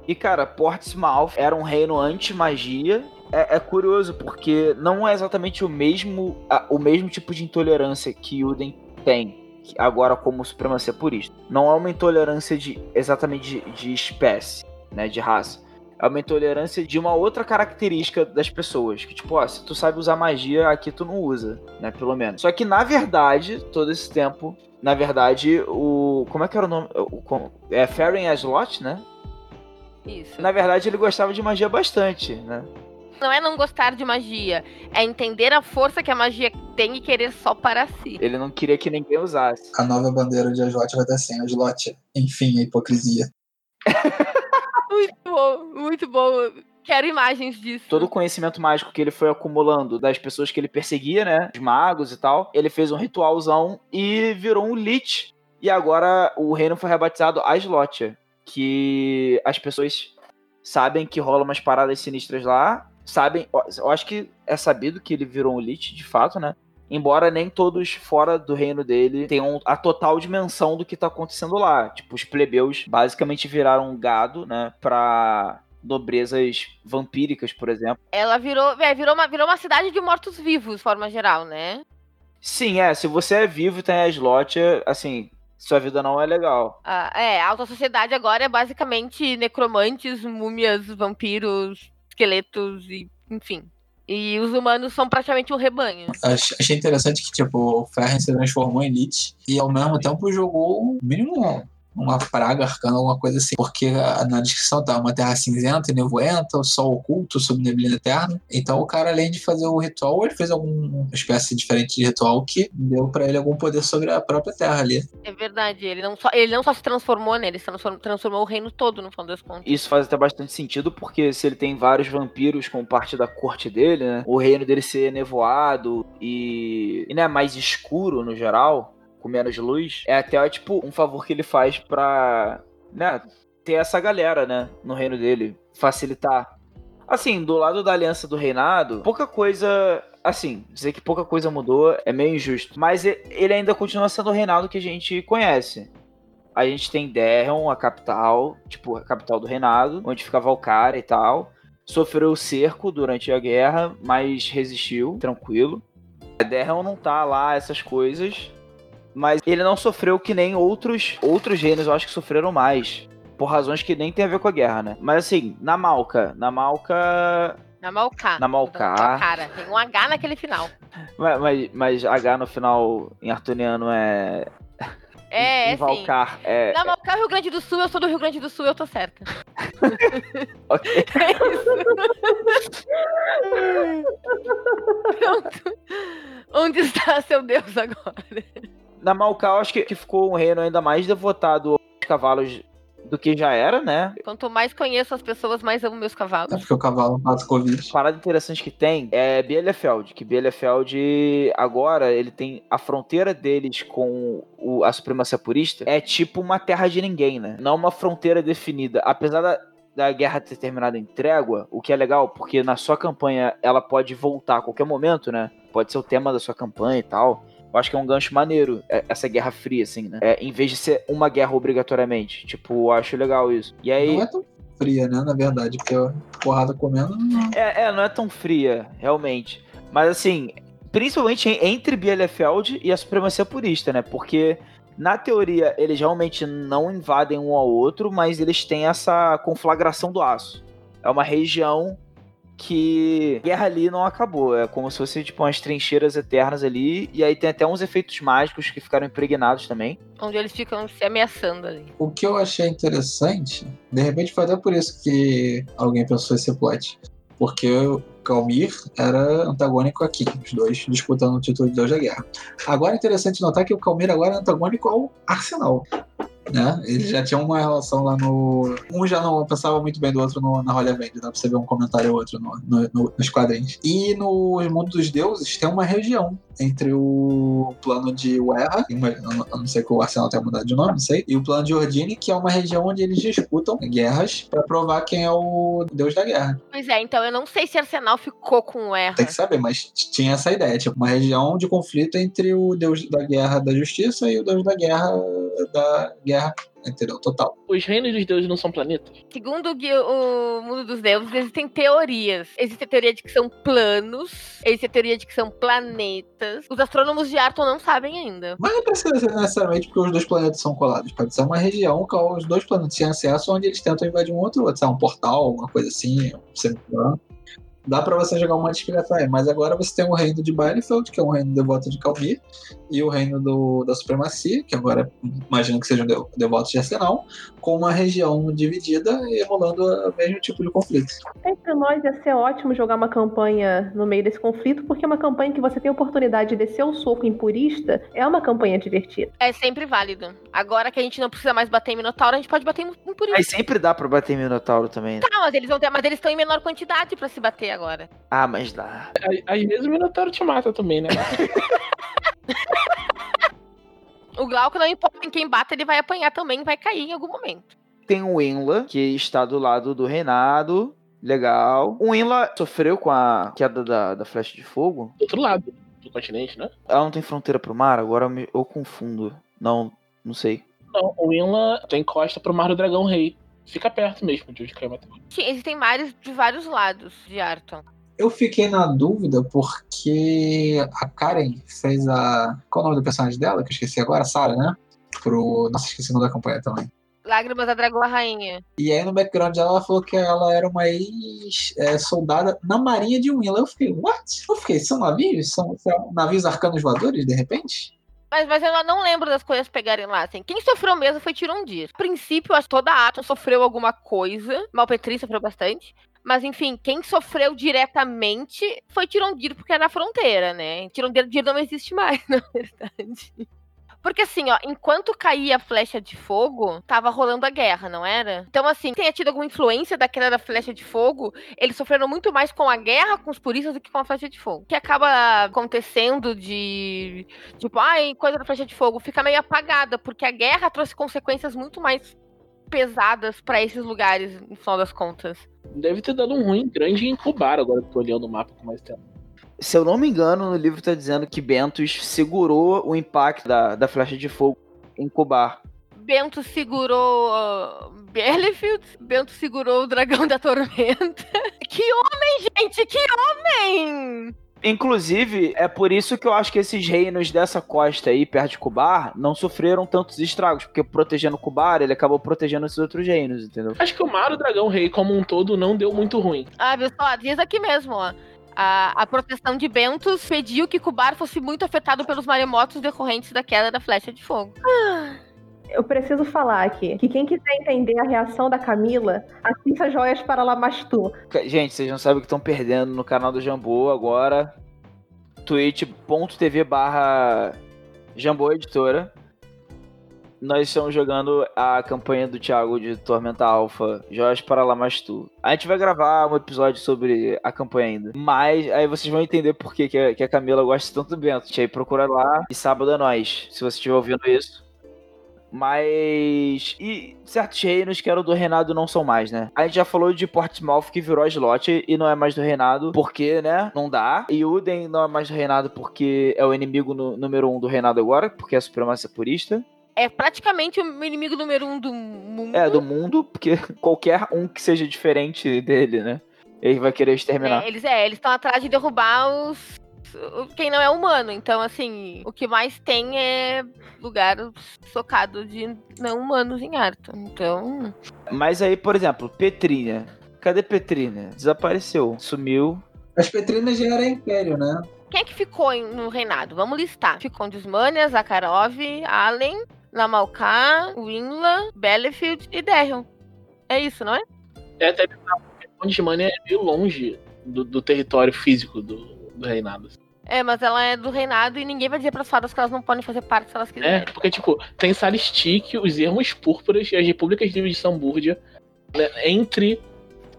E, cara, Portsmouth era um reino anti-magia. É, é curioso, porque não é exatamente o mesmo, a- o mesmo tipo de intolerância que Uden tem, agora como supremacia purista. Não é uma intolerância de exatamente de, de espécie, né, de raça. É uma intolerância de uma outra característica das pessoas. Que, tipo, ó, se tu sabe usar magia, aqui tu não usa, né? Pelo menos. Só que, na verdade, todo esse tempo, na verdade, o. Como é que era o nome? O, é Faren Aslot, né? Isso. Na verdade, ele gostava de magia bastante, né? Não é não gostar de magia, é entender a força que a magia tem e querer só para si. Ele não queria que ninguém usasse. A nova bandeira de Aslot vai ter assim, Aslot. Enfim, a hipocrisia. Muito bom, muito bom. Quero imagens disso. Todo o conhecimento mágico que ele foi acumulando das pessoas que ele perseguia, né? Os magos e tal. Ele fez um ritualzão e virou um Lich. E agora o reino foi rebatizado Aslotia. Que as pessoas sabem que rola umas paradas sinistras lá. Sabem. Eu acho que é sabido que ele virou um Lich, de fato, né? Embora nem todos fora do reino dele tenham a total dimensão do que tá acontecendo lá. Tipo, os plebeus basicamente viraram um gado, né? Pra nobrezas vampíricas, por exemplo. Ela virou, é, virou, uma, virou uma cidade de mortos-vivos, de forma geral, né? Sim, é. Se você é vivo e tem a slot, assim, sua vida não é legal. Ah, é, a alta sociedade agora é basicamente necromantes, múmias, vampiros, esqueletos e enfim. E os humanos são praticamente um rebanho. Ach- Achei interessante que, tipo, o Ferren se transformou em Lich e ao mesmo tempo jogou o mínimo uma praga arcana, alguma coisa assim. Porque na descrição tá uma terra cinzenta e nevoenta, o sol oculto sob neblina eterna. Então o cara, além de fazer o ritual, ele fez alguma espécie diferente de ritual que deu pra ele algum poder sobre a própria terra ali. É verdade, ele não só, ele não só se transformou nele, ele se transformou, transformou o reino todo, no final das contas. Isso faz até bastante sentido, porque se ele tem vários vampiros como parte da corte dele, né? O reino dele ser nevoado e, e né, mais escuro no geral, com menos luz, é até tipo um favor que ele faz pra, né, ter essa galera, né, no reino dele, facilitar. Assim, do lado da aliança do reinado, pouca coisa. Assim, dizer que pouca coisa mudou é meio injusto. Mas ele ainda continua sendo o reinado que a gente conhece. A gente tem Derron, a capital, tipo, a capital do reinado, onde fica Valkyria e tal. Sofreu cerco durante a guerra, mas resistiu, tranquilo. Derron não tá lá, essas coisas. Mas ele não sofreu que nem outros outros reinos, eu acho que sofreram mais. Por razões que nem tem a ver com a guerra, né? Mas assim, na Malca. Na Malca. Na Malká. Na Malká. Cara, tem um H naquele final. Mas, mas, mas H no final em artuniano é. É, é sim. Valcar. É. Na Malká, Rio Grande do Sul, eu sou do Rio Grande do Sul, eu tô certa. ok. É isso. Pronto. Onde está seu Deus agora? Na Malca, eu acho que, que ficou um reino ainda mais devotado aos cavalos do que já era, né? Quanto mais conheço as pessoas, mais amo meus É cavalos. porque o cavalo passa Covid. parada interessante que tem é Bielefeld, que Bielefeld agora ele tem a fronteira deles com o- a supremacia purista é tipo uma terra de ninguém, né? Não uma fronteira definida. Apesar da, da guerra ter terminado em trégua, o que é legal, porque na sua campanha ela pode voltar a qualquer momento, né? Pode ser o tema da sua campanha e tal. Eu acho que é um gancho maneiro, é- essa guerra fria, assim, né? É, em vez de ser uma guerra obrigatoriamente. Tipo, eu acho legal isso. E aí. Não é tão fria, né? Na verdade, porque a porrada comendo. não- É, é, não é tão fria, realmente. Mas assim, principalmente en- entre Bielefeld e a supremacia purista, né? Porque na teoria eles realmente não invadem um ao outro, mas eles têm essa conflagração do aço. É uma região que a guerra ali não acabou. É como se fosse tipo umas trincheiras eternas ali. E aí tem até uns efeitos mágicos que ficaram impregnados também. Onde eles ficam se ameaçando ali. O que eu achei interessante, de repente foi até por isso que alguém pensou esse plot. Porque o Calmir era antagônico aqui, os dois disputando o título de Deus da Guerra. Agora é interessante notar que o Calmir agora é antagônico ao Arsenal. Né? Eles já tinham uma relação lá no. Um já não pensava muito bem do outro no, na Holy Avenger, dá pra você ver um comentário ou outro no, no- no- nos quadrinhos. E no Mundo dos Deuses tem uma região entre o plano de Werra, eu não- sei que o Arsenal tenha mudado de nome, não sei, e o plano de Ordine, que é uma região onde eles disputam guerras pra provar quem é o deus da guerra. Pois é, então eu não sei se Arsenal ficou com o Erra. Tem que saber, mas tinha essa ideia, tipo, uma região de conflito entre o deus da guerra da justiça e o deus da guerra da guerra, entendeu? Total. Os reinos dos deuses não são planetas? Segundo o, o mundo dos deuses, existem teorias. Existe a teoria de que são planos, existe a teoria de que são planetas. Os astrônomos de Arton não sabem ainda. Mas não precisa ser necessariamente porque os dois planetas são colados. Pode ser uma região que os dois planetas têm acesso onde eles tentam invadir um outro outro. Sei lá, um portal, alguma coisa assim, um semiplano. Dá pra você jogar uma explicação aí. Mas agora você tem o reino de Bielefeld, que é um reino devoto de Calmir, e o reino do, da supremacia, que agora imagino que sejam de, devotos de Arsenal, com uma região dividida e rolando o mesmo tipo de conflito. Entre nós ia ser ótimo jogar uma campanha no meio desse conflito, porque é uma campanha que você tem a oportunidade de descer o soco em purista, é uma campanha divertida. É sempre válido. Agora que a gente não precisa mais bater em Minotauro, a gente pode bater em Mas isso. sempre dá pra bater em Minotauro também. né? Tá, mas eles vão ter, mas eles estão em menor quantidade pra se bater agora. Ah, mas dá. Às- Às vezes o Minotauro te mata também, né? O Glauco não importa em quem bata, ele vai apanhar também, vai cair em algum momento. Tem o Winla, que está do lado do reinado. Legal. O Winla sofreu com a queda da, da flecha de fogo. Do outro lado do continente, né? Ela não tem fronteira pro mar? Agora eu, me- eu confundo. Não, não sei. Não, o Inla tem costa pro Mar do Dragão Rei. Fica perto mesmo de onde caiu. Sim, existem mares de vários lados de Arton. Eu fiquei na dúvida porque a Karen fez a. Qual o nome do personagem dela? Que eu esqueci agora, Sarah, né? Pro. Nossa, esqueci o nome da campanha também. Lágrimas da Dragoa Rainha. E aí no background dela, ela falou que ela era uma ex-soldada na marinha de Winla. Eu fiquei, what? Eu fiquei, são navios? São, são navios arcanos voadores, de repente? Mas, mas eu não lembro das coisas pegarem lá, assim. Quem sofreu mesmo foi Tirondir. A princípio, acho que toda a Atom sofreu alguma coisa. Malpetri sofreu bastante. Mas, enfim, quem sofreu diretamente foi Tirondir, porque era a fronteira, né? Tirondir não existe mais, na verdade. Porque assim, ó, enquanto caía a flecha de fogo, tava rolando a guerra, não era? Então, assim, tenha tido alguma influência da queda da flecha de fogo, eles sofreram muito mais com a guerra com os puristas do que com a flecha de fogo. O que acaba acontecendo de. Tipo, ai, coisa da flecha de fogo, fica meio apagada, porque a guerra trouxe consequências muito mais pesadas pra esses lugares, no final das contas. Deve ter dado um ruim grande em Kubar, agora que eu tô olhando o mapa com mais tempo. Se eu não me engano, no livro tá dizendo que Bentos segurou o impacto da, da flecha de fogo em Kubar. Bento segurou uh, Bielefeld, Bento segurou o dragão da tormenta. Que homem, gente, que homem! Inclusive, é por isso que eu acho que esses reinos dessa costa aí, perto de Kubar, não sofreram tantos estragos, porque protegendo Kubar, ele acabou protegendo esses outros reinos, entendeu? Acho que o Mar do Dragão Rei como um todo não deu muito ruim. Ah, viu só? Diz aqui mesmo, ó. A, a proteção de Bentos pediu que Kubar fosse muito afetado pelos maremotos decorrentes da queda da flecha de fogo. Eu preciso falar aqui que quem quiser entender a reação da Camila, assista Joias para Lamastu. Gente, vocês não sabem o que estão perdendo no canal do Jambô agora. twitch.tv barra Jambô Editora. Nós estamos jogando a campanha do Thiago de Tormenta Alpha, Joias para Lamastu. A gente vai gravar um episódio sobre a campanha ainda. Mas aí vocês vão entender por que, que a- Camila gosta tanto do Bento. Aí procura lá e sábado é nós, se você estiver ouvindo isso. Mas. E certos reinos que eram do reinado não são mais, né? A gente já falou de Portsmouth que virou slot e não é mais do reinado porque, né? Não dá. E Uden não é mais do reinado porque é o inimigo no- número um do reinado agora, porque é a supremacia purista. é praticamente o inimigo número um do mundo. É, do mundo, porque qualquer um que seja diferente dele, né? Ele vai querer exterminar. É, eles é, eles estão atrás de derrubar os quem não é humano. Então, assim, o que mais tem é lugar socado de não humanos em Arton. Então, Mas aí, por exemplo, Petrina. Cadê Petrina? Desapareceu, sumiu. As Petrinas já era Império, né? quem é que ficou em- no reinado? Vamos listar. Ficou Desmania, Zakharov, Allen, Lamalkar, Winla, Bellefield e Derrion. É isso, não é? É até Ondimania é meio longe do, do território físico do, do reinado. É, mas ela é do reinado e ninguém vai dizer pras fadas que elas não podem fazer parte se elas É, quiserem. porque, tipo, tem Salistic, os Ermos Púrpuras e as Repúblicas Livres de Sambúrdia né, entre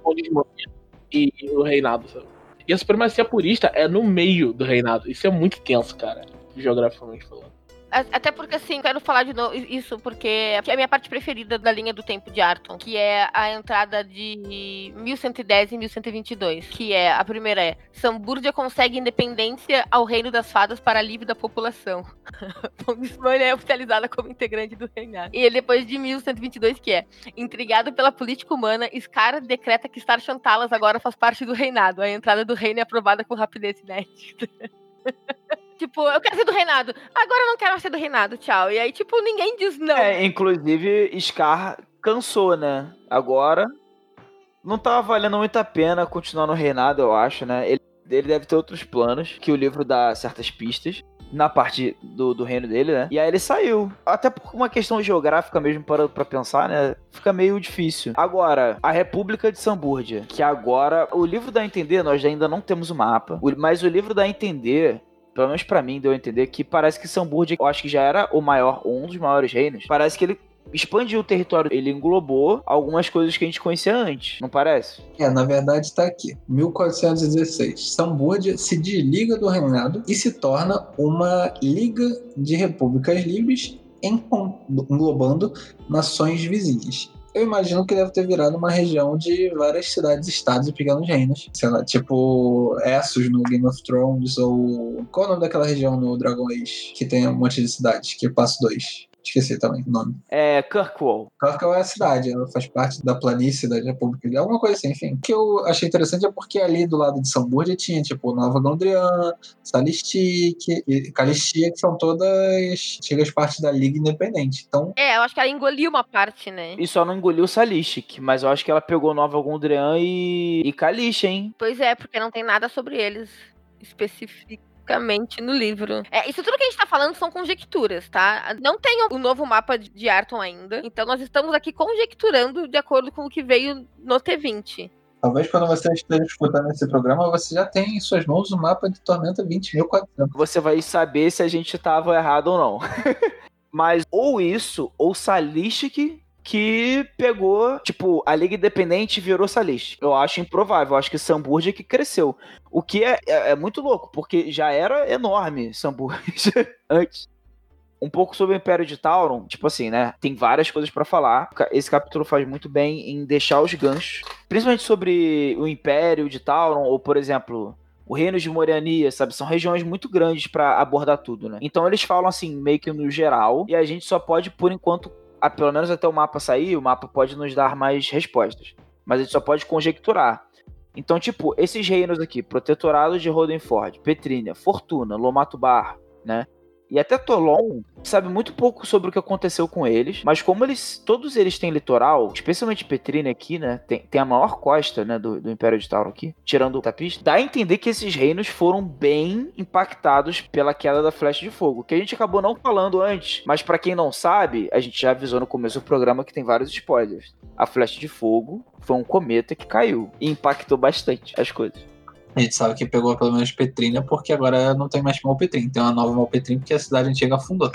Ondimania e o reinado, sabe? E a supremacia purista é no meio do reinado. Isso é muito tenso, cara, geograficamente falando. Até porque, assim, quero falar de novo isso, porque é a minha parte preferida da linha do tempo de Arton, que é a entrada de 1110 e 1122. Que é, a primeira é, Sambúrdia consegue independência ao reino das fadas para alívio da população. Pomnismania é oficializada como integrante do reinado. E depois de 1122, que é, intrigado pela política humana, Scar decreta que Star Chantalas agora faz parte do reinado. A entrada do reino é aprovada com rapidez inédita. Tipo, eu quero ser do reinado. Agora eu não quero mais ser do reinado, tchau. E aí, tipo, ninguém diz não. É, inclusive, Scar cansou, né? Agora. Não tava valendo muito a pena continuar no reinado, eu acho, né? Ele, ele deve ter outros planos, que o livro dá certas pistas. Na parte do, do reino dele, né? E aí ele saiu. Até por uma questão geográfica mesmo, para pra pensar, né? Fica meio difícil. Agora, a República de Sambúrdia. Que agora. O livro dá a entender, nós ainda não temos o mapa. Mas o livro dá a entender pelo menos pra mim, deu a entender que parece que Sambúrdia, eu acho que já era o maior, um dos maiores reinos. Parece que ele expandiu o território, ele englobou algumas coisas que a gente conhecia antes, não parece? É, na verdade tá aqui. 1416. Sambúrdia se desliga do reinado e se torna uma liga de repúblicas livres englobando nações vizinhas. Eu imagino que deve ter virado uma região de várias cidades, estados e pequenos reinos. Sei lá, tipo Essos no Game of Thrones, ou. Qual é o nome daquela região no Dragon Age? Que tem um monte de cidades, que é Passo 2. Esqueci também o nome. É, Kirkwall. Kirkwall é a cidade, ela faz parte da planície da República, alguma coisa assim, enfim. O que eu achei interessante é porque ali do lado de Sambúrdia tinha, tipo, Nova Gondrian, Salistic e Calistia, que são todas antigas partes da Liga Independente. Então, É, eu acho que ela engoliu uma parte, né? E só não engoliu Salistic, mas eu acho que ela pegou Nova Gondrian e, e Kalish, hein? Pois é, porque não tem nada sobre eles especificamente no livro. É, isso tudo que a gente tá falando são conjecturas, tá? Não tem o novo mapa de- Arton ainda. Então nós estamos aqui conjecturando de acordo com o que veio no T20. talvez quando você esteja escutando esse programa, você já tem em suas mãos o mapa de Tormenta 20.400. Você vai saber se a gente tava errado ou não. mas ou isso, ou Salistic que pegou, tipo, a Liga Independente virou Salistic. Eu acho improvável, eu acho que Sambúrdia que cresceu. O que é, é, é muito louco, porque já era enorme Sambúrdia antes. Um pouco sobre o Império de Tauron, tipo assim, né? Tem várias coisas pra falar. Esse capítulo faz muito bem em deixar os ganchos, principalmente sobre o Império de Tauron, ou por exemplo, o Reino de Moriania, sabe? São regiões muito grandes pra abordar tudo, né? Então eles falam assim, meio que no geral, e a gente só pode, por enquanto, a- pelo menos até o mapa sair, o mapa pode nos dar mais respostas. Mas a gente só pode conjecturar. Então, tipo, esses reinos aqui, Protetorado de Rodenford, Petrínia, Fortuna, Lomatubar, né? E até Tolon sabe muito pouco sobre o que aconteceu com eles, mas como eles, todos eles têm litoral, especialmente Petrínia aqui, né, tem, tem a maior costa, né, do, do Império de Tauro aqui, tirando o Tapista, dá a entender que esses reinos foram bem impactados pela queda da Flecha de Fogo, que a gente acabou não falando antes, mas pra quem não sabe, a gente já avisou no começo do programa que tem vários spoilers. A Flecha de Fogo foi um cometa que caiu e impactou bastante as coisas. A gente sabe que pegou pelo menos Petrina, porque agora não tem mais Malpetrim. Tem uma nova Malpetrim porque a cidade antiga afundou.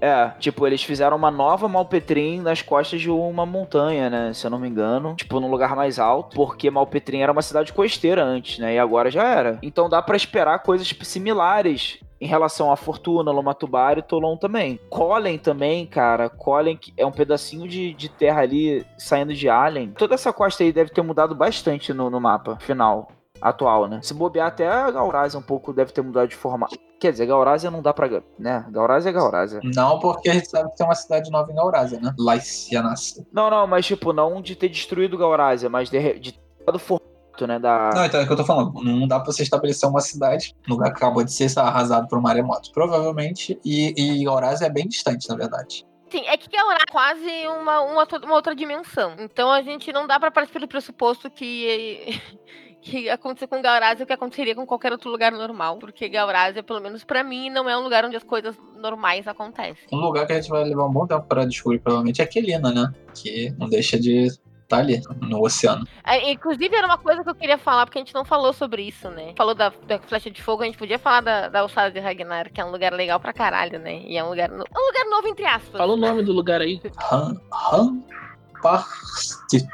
É, tipo, eles fizeram uma nova Malpetrim nas costas de uma montanha, né? Se eu não me engano. Tipo, num lugar mais alto. Porque Malpetrim era uma cidade costeira antes, né? E agora já era. Então dá pra esperar coisas similares em relação a Fortuna, Lomatubar e Tolon também. Colen também, cara. Colen que é um pedacinho de, de terra ali saindo de Allen. Toda essa costa aí deve ter mudado bastante no, no mapa final atual, né? Se bobear até a Gauraz um pouco deve ter mudado de formato. Quer dizer, Gaurásia não dá pra. né? Gaurásia é Gaurásia. Não, porque a gente sabe que tem uma cidade nova em Gaurásia, né? Lysianas. Não, não, mas tipo, não de ter destruído Gaurásia, mas de, de ter dado formato, né? Da. Não, então é o que eu tô falando. Não dá pra você estabelecer uma cidade no lugar que acabou de ser arrasado por um maremoto. Provavelmente. E, e Gaurásia é bem distante, na verdade. Sim, é que Gaurá é quase uma, uma, uma outra dimensão. Então a gente não dá pra partir pelo pressuposto que. Que aconteceu com Gaurásia o que aconteceria com qualquer outro lugar normal. Porque Gaurásia, pelo menos pra mim, não é um lugar onde as coisas normais acontecem. Um lugar que a gente vai levar um bom tempo pra descobrir, provavelmente, é Aquelina, né? Que não deixa de estar ali, no oceano. É, inclusive, era uma coisa que eu queria falar, porque a gente não falou sobre isso, né? Falou da, da flecha de fogo, a gente podia falar da, da alçada de Ragnar, que é um lugar legal pra caralho, né? E é um lugar, no- é um lugar novo, entre aspas. Fala o nome do lugar aí. Han, Hamparstit.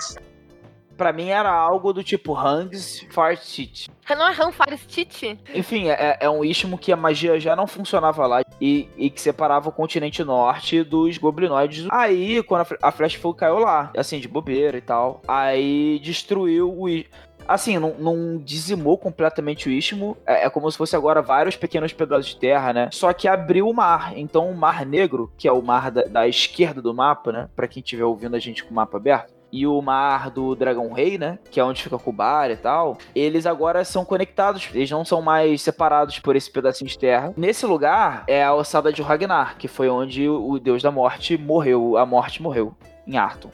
Pra mim era algo do tipo Hangs Fartit. Não é Ranfaristit? Enfim, é, é um istmo que a magia já não funcionava lá e, e que separava o continente norte dos goblinoides. Aí, quando a, a Flash Fogo caiu lá, assim, de bobeira e tal, aí destruiu o istmo. Assim, não, não dizimou completamente o istmo. É, é como se fosse agora vários pequenos pedaços de terra, né? Só que abriu o mar. Então, o Mar Negro, que é o mar da, da esquerda do mapa, né? Pra quem estiver ouvindo a gente com o mapa aberto e o mar do Dragão Rei, né? Que é onde fica Kubar e tal. Eles agora são conectados, eles não são mais separados por esse pedacinho de terra. Nesse lugar é a ossada de Ragnar, que foi onde o deus da morte morreu. A morte morreu em Arton.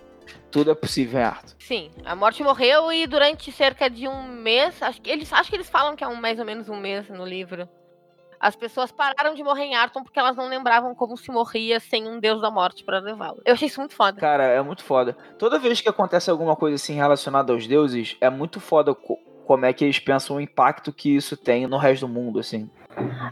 Tudo é possível em Arton. Sim, a morte morreu e durante cerca de um mês, acho que eles, acho que eles falam que é um, mais ou menos um mês no livro. As pessoas pararam de morrer em Arton porque elas não lembravam como se morria sem um deus da morte pra levá-lo. Eu achei isso muito foda. Cara, é muito foda. Toda vez que acontece alguma coisa assim relacionada aos deuses, é muito foda co- como é que eles pensam o impacto que isso tem no resto do mundo, assim.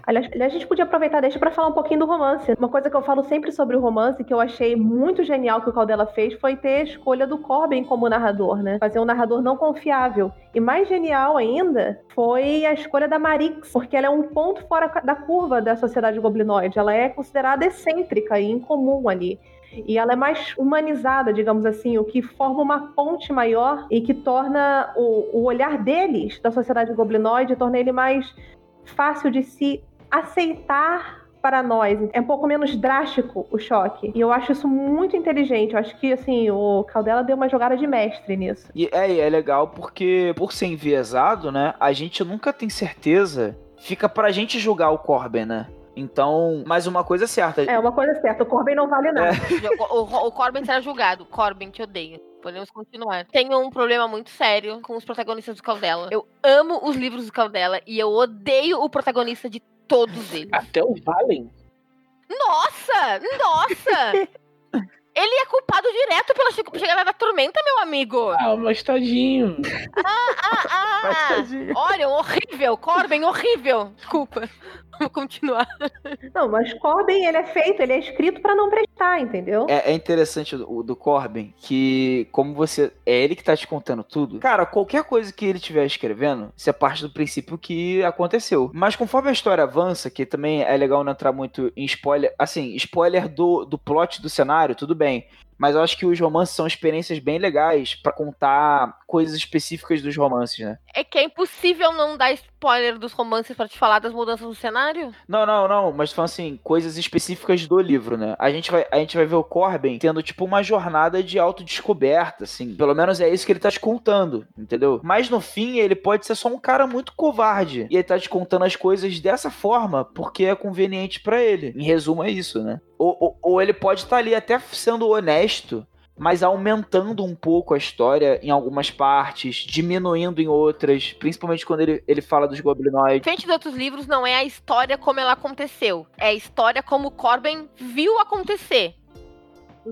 Aliás, a gente podia aproveitar deixa pra falar um pouquinho do romance. Uma coisa que eu falo sempre sobre o romance, que eu achei muito genial que o Caldela fez, foi ter a escolha do Corbin como narrador, né? Fazer um narrador não confiável. E mais genial ainda foi a escolha da Marix, porque ela é um ponto fora da curva da sociedade goblinoide. Ela é considerada excêntrica e incomum ali. E ela é mais humanizada, digamos assim, o que forma uma ponte maior e que torna o, o olhar deles, da sociedade goblinoide, torna ele mais fácil de se aceitar para nós. É um pouco menos drástico o choque. E eu acho isso muito inteligente. Eu acho que, assim, o Caldela deu uma jogada de mestre nisso. E é, e é legal porque, por ser enviesado, né, a gente nunca tem certeza. Fica pra gente julgar o Corbin, né? Então, mas uma coisa é certa. É, uma coisa certa, o Corbin não vale nada. O, o, o Corbin será julgado. Corbin, te odeio. Podemos continuar. Tenho um problema muito sério com os protagonistas do Caldela. Eu amo os livros do Caldela e eu odeio o protagonista de todos eles. Até o Valen. Nossa! Nossa! Ele é culpado direto pela che- chegada da tormenta, meu amigo. Ah, mas tadinho. Ah, ah! Olha, horrível. Corbin, horrível. Desculpa. Vamos continuar. Não, mas Corbin, ele é feito, ele é escrito pra não prestar, entendeu? É, é interessante o do Corbin que, como você. É ele que tá te contando tudo. Cara, qualquer coisa que ele estiver escrevendo, você parte do princípio que aconteceu. Mas conforme a história avança, que também é legal não entrar muito em spoiler. Assim, spoiler do, do plot do cenário, tudo bem. bem. Mas eu acho que os romances são experiências bem legais pra contar coisas específicas dos romances, né? É que é impossível não dar spoiler dos romances pra te falar das mudanças no cenário? Não, não, não, mas falando assim, coisas específicas do livro, né? A gente vai, a gente vai ver o Corbin tendo, tipo, uma jornada de autodescoberta, assim. Pelo menos é isso que ele tá te contando, entendeu? Mas no fim, ele pode ser só um cara muito covarde. E ele tá te contando as coisas dessa forma porque é conveniente pra ele. Em resumo, é isso, né? Ou, ou, ou ele pode estar ali até sendo honesto. Mas aumentando um pouco a história em algumas partes, diminuindo em outras, principalmente quando ele, ele fala dos goblinoides. Diferente de outros livros, não é a história como ela aconteceu. É a história como Corbin viu acontecer.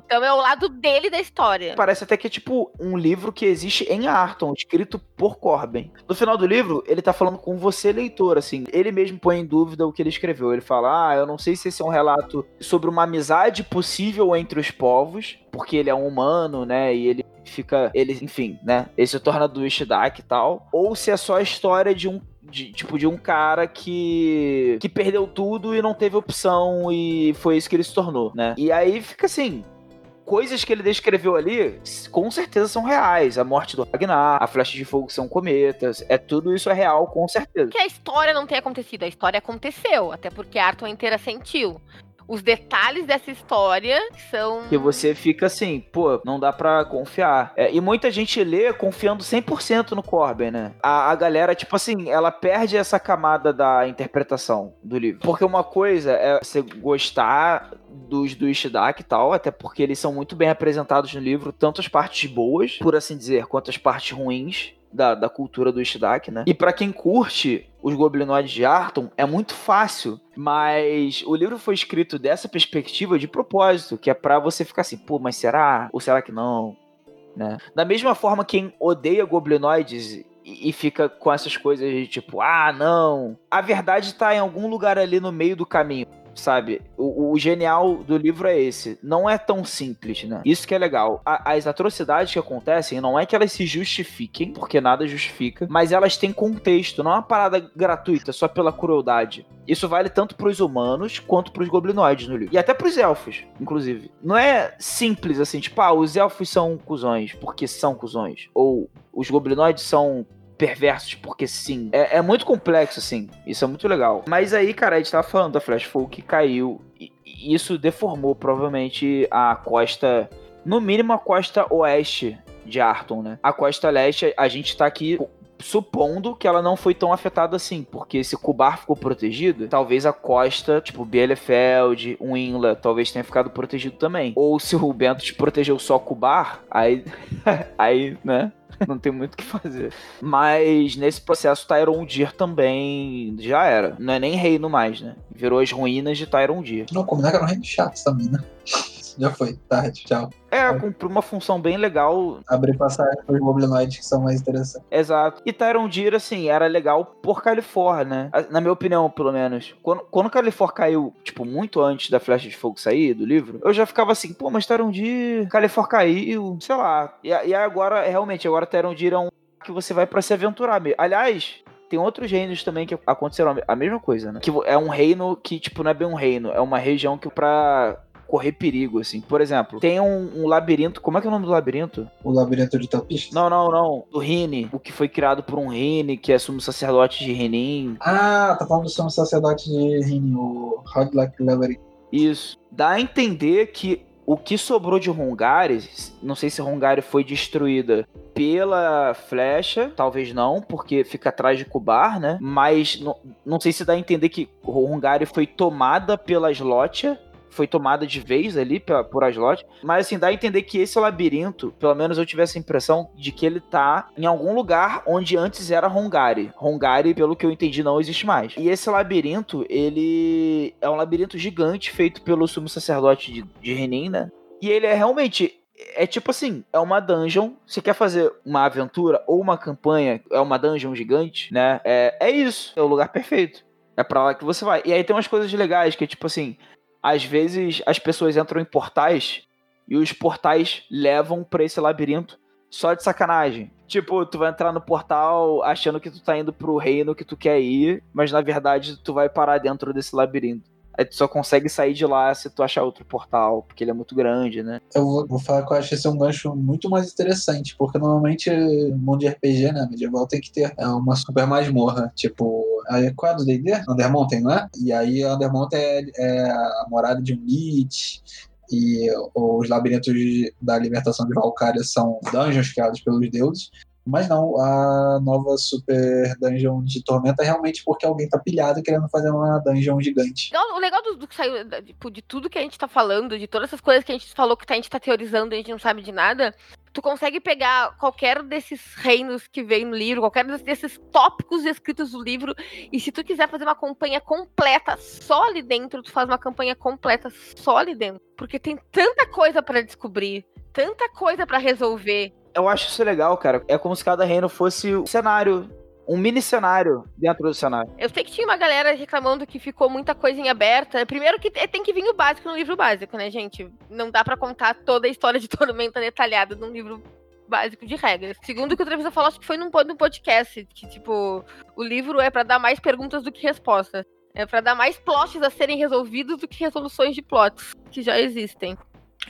Então é o lado dele da história. Parece até que é tipo um livro que existe em Arton, escrito por Corbin. No final do livro, ele tá falando com você, leitor, assim. Ele mesmo põe em dúvida o que ele escreveu. Ele fala: Ah, eu não sei se esse é um relato sobre uma amizade possível entre os povos, porque ele é um humano, né? E ele fica. Ele, enfim, né? Ele se torna do Ishdak e tal. Ou se é só a história de um de, tipo, de um cara que que perdeu tudo e não teve opção e foi isso que ele se tornou, né? E aí fica assim, coisas que ele descreveu ali, com certeza são reais. A morte do Ragnar, a flecha de fogo são cometas, é tudo isso é real, com certeza. Que a história não tenha acontecido, a história aconteceu, até porque Arthur inteira sentiu. Os detalhes dessa história são. Que você fica assim, pô, não dá pra confiar. É, e muita gente lê confiando 100% no Corbin, né? A, a galera, tipo assim, ela perde essa camada da interpretação do livro. Porque uma coisa é você gostar dos do Ishidaki e tal, até porque eles são muito bem apresentados no livro, tanto as partes boas, por assim dizer, quanto as partes ruins da, da cultura do Ishidaki, né? E para quem curte os goblinoides de Arton, é muito fácil, mas o livro foi escrito dessa perspectiva de propósito, que é para você ficar assim, pô, mas será? Ou será que não? Né? Da mesma forma, quem odeia goblinoides e fica com essas coisas de tipo, ah, não. A verdade tá em algum lugar ali no meio do caminho sabe? O, o, genial do livro é esse. Não é tão simples, né? Isso que é legal. A, as atrocidades que acontecem, não é que elas se justifiquem, porque nada justifica, mas elas têm contexto. Não é uma parada gratuita só pela crueldade. Isso vale tanto para os humanos quanto para os goblinoides no livro. E até para os elfos, inclusive. Não é simples assim, tipo, ah, os elfos são cuzões porque são cuzões. Ou os goblinoides são perversos, porque sim. É, é, muito complexo, assim. Isso é muito legal. Mas aí, cara, a gente tava falando da Flash Folk que caiu. E isso deformou provavelmente a costa. No mínimo a costa oeste de Arton, né? A costa leste, a gente tá aqui supondo que ela não foi tão afetada assim, porque se Kubar ficou protegido, talvez a costa, tipo Bielefeld, Winla, talvez tenha ficado protegido também. Ou se o Bento protegeu só Kubar, aí, aí, né? não tem muito o que fazer. Mas nesse processo, Tyrondir também já era. Não é nem reino mais, né? Virou as ruínas de Tyrondir. Não, como é que era um reino chato também, né? Já foi, tarde, tchau. É, cumpriu uma função bem legal. Abrir passagem para os goblinoides que são mais interessantes. Exato. E Tyrondir, assim, era legal por Califor, né? Na minha opinião, pelo menos. Quando, quando Califor caiu, tipo, muito antes da Flecha de Fogo sair do livro, eu já ficava assim, pô, mas Tyrondir, Califor caiu, sei lá. E, e agora, realmente, agora Tyrondir é um que você vai para se aventurar mesmo. Aliás, tem outros reinos também que aconteceram a mesma coisa, né? Que é um reino que, tipo, não é bem um reino, é uma região que pra correr perigo, assim. Por exemplo, tem um, um, labirinto. Como é que é o nome do labirinto? O labirinto de Tapista? Não, não, não. Do Rine. O que foi criado por um Rine, que é sumo sacerdote de Renin. Ah, tá falando do sumo sacerdote de Renin, o Hoglack Labyrinth. Isso. Dá a entender que o que sobrou de Hongares, não sei se Hongares foi destruída pela flecha, talvez não, porque fica atrás de Kubar, né? Mas não, não sei se dá a entender que Hongares foi tomada pela Slotia foi tomada de vez ali por Aslot. Mas assim, dá a entender que esse labirinto, pelo menos eu tive essa impressão de que ele tá em algum lugar onde antes era Hongari. Hongari, pelo que eu entendi, não existe mais. E esse labirinto, ele é um labirinto gigante feito pelo sumo sacerdote de, de Renin, né? E ele é realmente é tipo assim, é uma dungeon. Você quer fazer uma aventura ou uma campanha, é uma dungeon gigante, né? É, é isso, é o lugar perfeito. É pra lá que você vai. E aí tem umas coisas legais, que é tipo assim, às vezes as pessoas entram em portais e os portais levam para esse labirinto só de sacanagem. Tipo, tu vai entrar no portal achando que tu tá indo pro reino que tu quer ir, mas na verdade tu vai parar dentro desse labirinto. Aí tu só consegue sair de lá se tu achar outro portal, porque ele é muito grande, né? Eu vou, vou falar que eu acho esse um gancho muito mais interessante, porque normalmente mundo de RPG, né, medieval tem que ter é uma super masmorra, tipo, qual é do D&D? Undermountain, não é? E aí Undermountain é, é a morada de Lich, e os labirintos da libertação de Valkyria são dungeons criados pelos deuses. Mas não, a nova Super Dungeon de Tormenta é realmente porque alguém tá pilhado querendo fazer uma dungeon gigante. O legal do, do que saiu, tipo, de tudo que a gente tá falando, de todas essas coisas que a gente falou que a gente tá teorizando e a gente não sabe de nada, tu consegue pegar qualquer desses reinos que vem no livro, qualquer desses tópicos escritos no livro, e se tu quiser fazer uma campanha completa só ali dentro, tu faz uma campanha completa só ali dentro. Porque tem tanta coisa para descobrir, tanta coisa para resolver eu acho isso legal, cara. É como se cada reino fosse um cenário um mini cenário dentro do cenário. Eu sei que tinha uma galera reclamando que ficou muita coisa em aberta. Primeiro que tem que vir o básico no livro básico, né, gente? Não dá para contar toda a história de Tormenta detalhada num livro básico de regras. Segundo que o Trevisan falou, acho que foi num, num podcast, que, tipo, o livro é para dar mais perguntas do que respostas. É para dar mais plots a serem resolvidos do que resoluções de plots que já existem.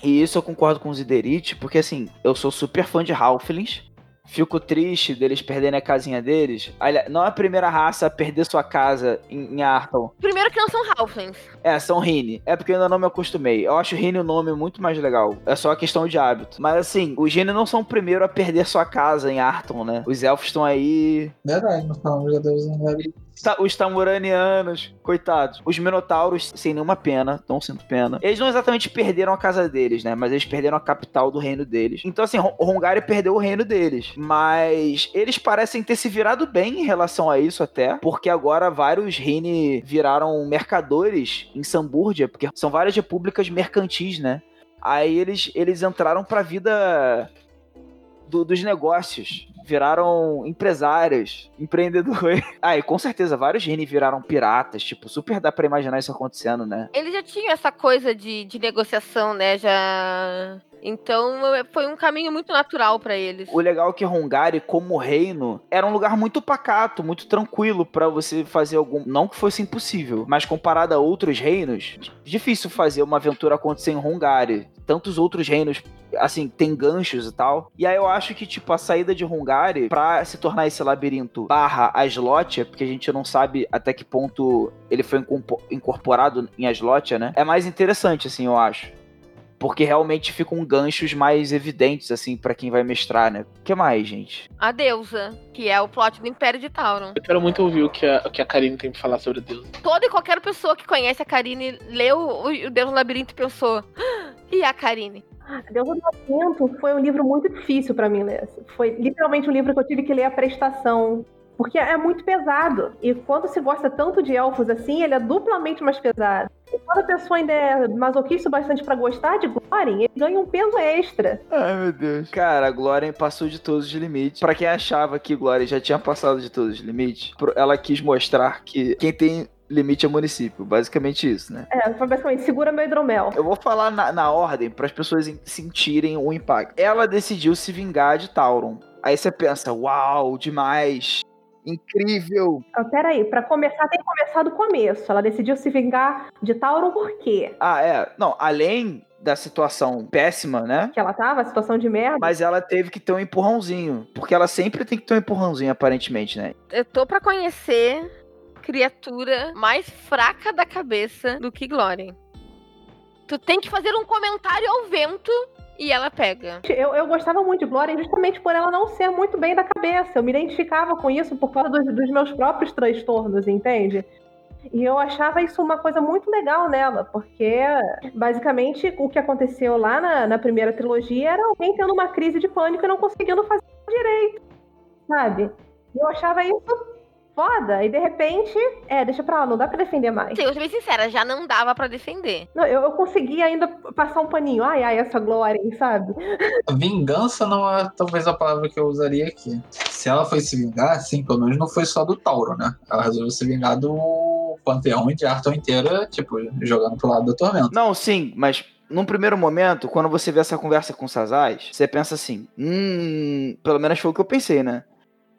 E isso eu concordo com o Ziderite, porque assim, eu sou super fã de Halflings. Fico triste deles perderem a casinha deles. Olha, não é a primeira raça a perder sua casa em, em Arton. Primeiro que não são Halflings. É, são Rini. É porque eu ainda não me acostumei. Eu acho Rini o nome muito mais legal. É só a questão de hábito. Mas assim, os Rini não são o primeiro a perder sua casa em Arton, né? Os elfos estão aí. Verdade, nós falamos de Deus não vai Os Tamuranianos, coitados. Os Minotauros, sem nenhuma pena, não sinto pena. Eles não exatamente perderam a casa deles, né? Mas eles perderam a capital do reino deles. Então, assim, Hongari perdeu o reino deles. Mas eles parecem ter se virado bem em relação a isso até. Porque agora vários Rini viraram mercadores em Samburgia. Porque são várias repúblicas mercantis, né? Aí eles, eles entraram pra vida do- dos negócios. Viraram empresários, empreendedores. Ah, e com certeza vários Rini viraram piratas. Tipo, super dá pra imaginar isso acontecendo, né? Eles já tinham essa coisa de, de negociação, né? Já. Então foi um caminho muito natural pra eles. O legal é que Hongari, como reino, era um lugar muito pacato, muito tranquilo pra você fazer algum. Não que fosse impossível, mas comparado a outros reinos, difícil fazer uma aventura acontecer em Hongari. Tantos outros reinos, assim, tem ganchos e tal. E aí eu acho que, tipo, a saída de Hongari pra se tornar esse labirinto barra Aslotia, porque a gente não sabe até que ponto ele foi incorporado em Aslotia, né? É mais interessante, assim, eu acho. Porque realmente ficam ganchos mais evidentes, assim, pra quem vai mestrar, né? O que mais, gente? A deusa, que é o plot do Império de Tauron. Eu quero muito ouvir o que a, o que a Karine tem pra falar sobre Deus. Toda e qualquer pessoa que conhece a Karine leu o, o Deus no Labirinto e pensou. "Ah, E a Karine? Deus do Labirinto foi um livro muito difícil pra mim ler. Foi literalmente um livro que eu tive que ler a prestação. Porque é muito pesado. E quando se gosta tanto de elfos assim, ele é duplamente mais pesado. E quando a pessoa ainda é masoquista o bastante pra gostar de Glorin, ele ganha um peso extra. Ai, meu Deus. Cara, a Glória passou de todos os limites. Pra quem achava que Glória já tinha passado de todos os limites, ela quis mostrar que quem tem limite é município. Basicamente isso, né? É, foi basicamente, segura meu hidromel. Eu vou falar na, na ordem para as pessoas en- sentirem o impacto. Ela decidiu se vingar de Tauron. Aí você pensa, uau, demais. Incrível. Ah, peraí, pra começar, tem que começar do começo. Ela decidiu se vingar de Tauron por quê? Ah, é. Não, além da situação péssima, né? Que ela tava, a situação de merda. Mas ela teve que ter um empurrãozinho. Porque ela sempre tem que ter um empurrãozinho, aparentemente, né? Eu tô pra conhecer criatura mais fraca da cabeça do que Glória. Tu tem que fazer um comentário ao vento e ela pega. Eu, eu gostava muito de Glória justamente por ela não ser muito bem da cabeça. Eu me identificava com isso por causa dos, dos meus próprios transtornos, entende? E eu achava isso uma coisa muito legal nela, porque basicamente o que aconteceu lá na, na primeira trilogia era alguém tendo uma crise de pânico e não conseguindo fazer direito, sabe? E eu achava isso foda. E de repente, é, deixa pra lá, não dá pra defender mais. Sim, eu vou ser bem sincera, já não dava pra defender. Não, eu, eu consegui ainda passar um paninho. Ai, ai, essa glória, sabe? Vingança não é talvez a palavra que eu usaria aqui. Se ela foi se vingar, sim, pelo menos não foi só do Tauro, né? Ela resolveu se vingar do Panteão e de Arthur inteira, tipo, jogando pro lado da Tormenta. Não, sim, mas num primeiro momento, quando você vê essa conversa com o Sazaz, você pensa assim, hum, pelo menos foi o que eu pensei, né?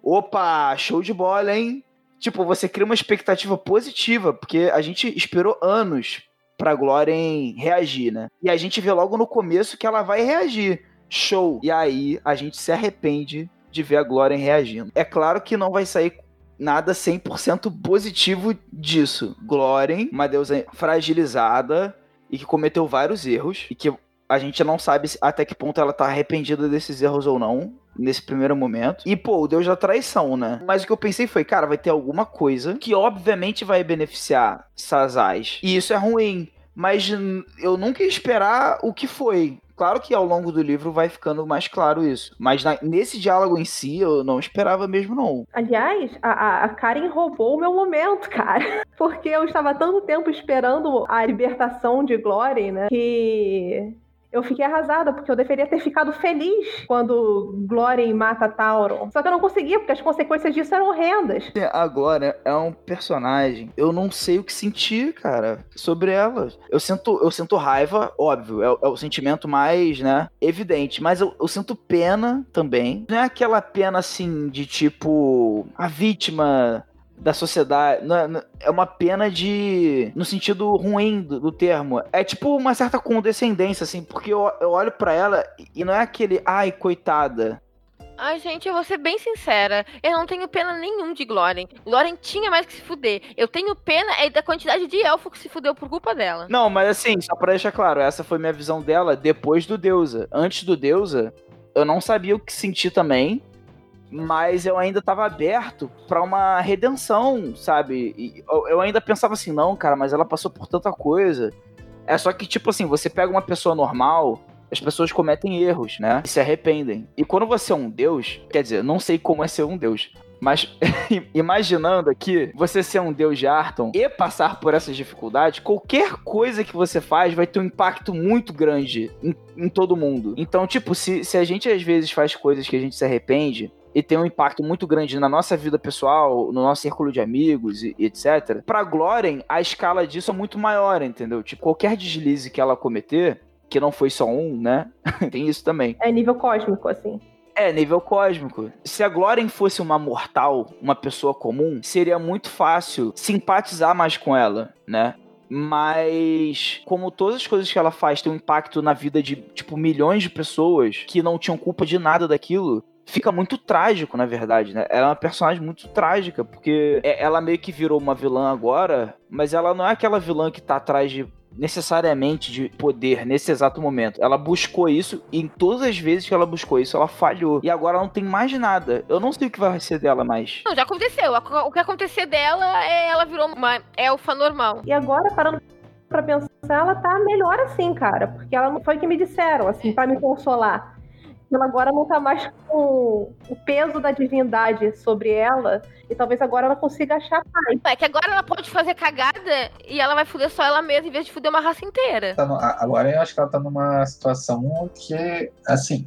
Opa, show de bola, hein? Tipo, você cria uma expectativa positiva, porque a gente esperou anos pra Glória reagir, né? E a gente vê logo no começo que ela vai reagir. Show. E aí a gente se arrepende de ver a Glória reagindo. É claro que não vai sair nada 100% positivo disso. Glória, uma deusa fragilizada e que cometeu vários erros e que a gente não sabe até que ponto ela tá arrependida desses erros ou não nesse primeiro momento. E pô, o deus da traição, né? Mas o que eu pensei foi, cara, vai ter alguma coisa que obviamente vai beneficiar Sazaz. E isso é ruim, mas eu nunca ia esperar o que foi. Claro que ao longo do livro vai ficando mais claro isso. Mas na- nesse diálogo em si, eu não esperava mesmo, não. Aliás, a- a Karen roubou o meu momento, cara. Porque eu estava tanto tempo esperando a libertação de Glory, né? Que eu fiquei arrasada, porque eu deveria ter ficado feliz quando Glory mata Tauron. Só que eu não conseguia, porque as consequências disso eram horrendas. A Glória é um personagem. Eu não sei o que sentir, cara, sobre ela. Eu sinto, eu sinto raiva, óbvio, é, o- é o sentimento mais, né, evidente. Mas eu, eu sinto pena também. Não é aquela pena assim de tipo a vítima da sociedade. não- é uma pena de. no sentido ruim do, do termo. É tipo uma certa condescendência, assim, porque eu, eu olho pra ela e não é aquele, ai, coitada. Ai, gente, eu vou ser bem sincera. Eu não tenho pena nenhum de Gloren. Gloren tinha mais que se fuder. Eu tenho pena é da quantidade de elfo que se fudeu por culpa dela. Não, mas assim, só pra deixar claro, essa foi minha visão dela depois do Deusa. Antes do Deusa, eu não sabia o que sentir também, mas eu ainda tava aberto pra uma redenção, sabe? E eu, eu ainda pensava assim, não, cara, mas ela passou por tanta coisa. É só que, tipo assim, você pega uma pessoa normal, as pessoas cometem erros, né? E se arrependem. E quando você é um deus, quer dizer, não sei como é ser um deus. Mas imaginando aqui, você ser um deus de Arton e passar por essas dificuldades, qualquer coisa que você faz vai ter um impacto muito grande em, em todo mundo. Então, tipo, se, se a gente às vezes faz coisas que a gente se arrepende, e tem um impacto muito grande na nossa vida pessoal, no nosso círculo de amigos e, e etc. Pra Gloren, a escala disso é muito maior, entendeu? Tipo, qualquer deslize que ela cometer, que não foi só um, né? tem isso também. É nível cósmico, assim. É, nível cósmico. Se a Glória fosse uma mortal, uma pessoa comum, seria muito fácil simpatizar mais com ela, né? Mas, como todas as coisas que ela faz têm um impacto na vida de, tipo, milhões de pessoas que não tinham culpa de nada daquilo, fica muito trágico, na verdade, né? Ela é uma personagem muito trágica, porque é- ela meio que virou uma vilã agora, mas ela não é aquela vilã que tá atrás de necessariamente de poder nesse exato momento. Ela buscou isso e em todas as vezes que ela buscou isso, ela falhou. E agora ela não tem mais nada. Eu não sei o que vai ser dela mais. Não, já aconteceu. O que acontecer dela é ela virou uma elfa normal. E agora, parando pra pensar, ela tá melhor assim, cara. Porque ela não foi o que me disseram, assim, pra me consolar. Ela agora não tá mais com o peso da divindade sobre ela. E talvez agora ela consiga achar paz. É que agora ela pode fazer cagada e ela vai fuder só ela mesma em vez de fuder uma raça inteira. Tá no- agora eu acho que ela tá numa situação que, assim,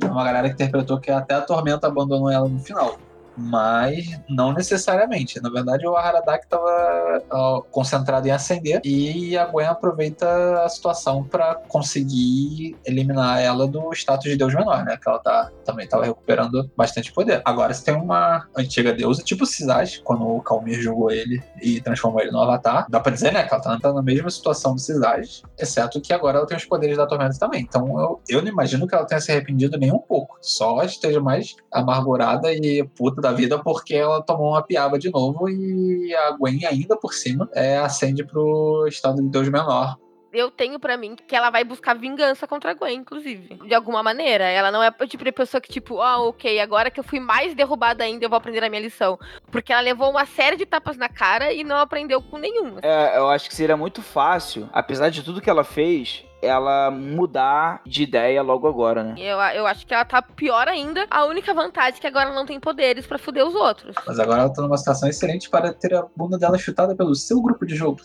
tem uma galera que interpretou que até a Tormenta abandonou ela no final. Mas não necessariamente. Na verdade, o Haradak tava ó, concentrado em ascender e a Gwen aproveita a situação pra conseguir eliminar ela do status de Deus menor, né? Que ela tá, também tava recuperando bastante poder. Agora, se tem uma antiga deusa, tipo Cisage, quando o Calmir jogou ele e transformou ele no Avatar, dá pra dizer, né? Que ela tá, tá na mesma situação do Cisage, exceto que agora ela tem os poderes da Tormenta também. Então eu, eu não imagino que ela tenha se arrependido nem um pouco. Só esteja mais amargurada e puta da vida porque ela tomou uma piaba de novo e a Gwen ainda por cima é, ascende pro estado de Deus menor. Eu tenho pra mim que ela vai buscar vingança contra a Gwen, inclusive. De alguma maneira. Ela não é o tipo de pessoa que, tipo, ah, ok, agora que eu fui mais derrubada ainda, eu vou aprender a minha lição. Porque ela levou uma série de tapas na cara e não aprendeu com nenhuma. É, eu acho que seria muito fácil, apesar de tudo que ela fez, ela mudar de ideia logo agora, né? Eu, eu acho que ela tá pior ainda. A única vantagem é que agora ela não tem poderes pra fuder os outros. Mas agora ela tá numa situação excelente para ter a bunda dela chutada pelo seu grupo de jogo.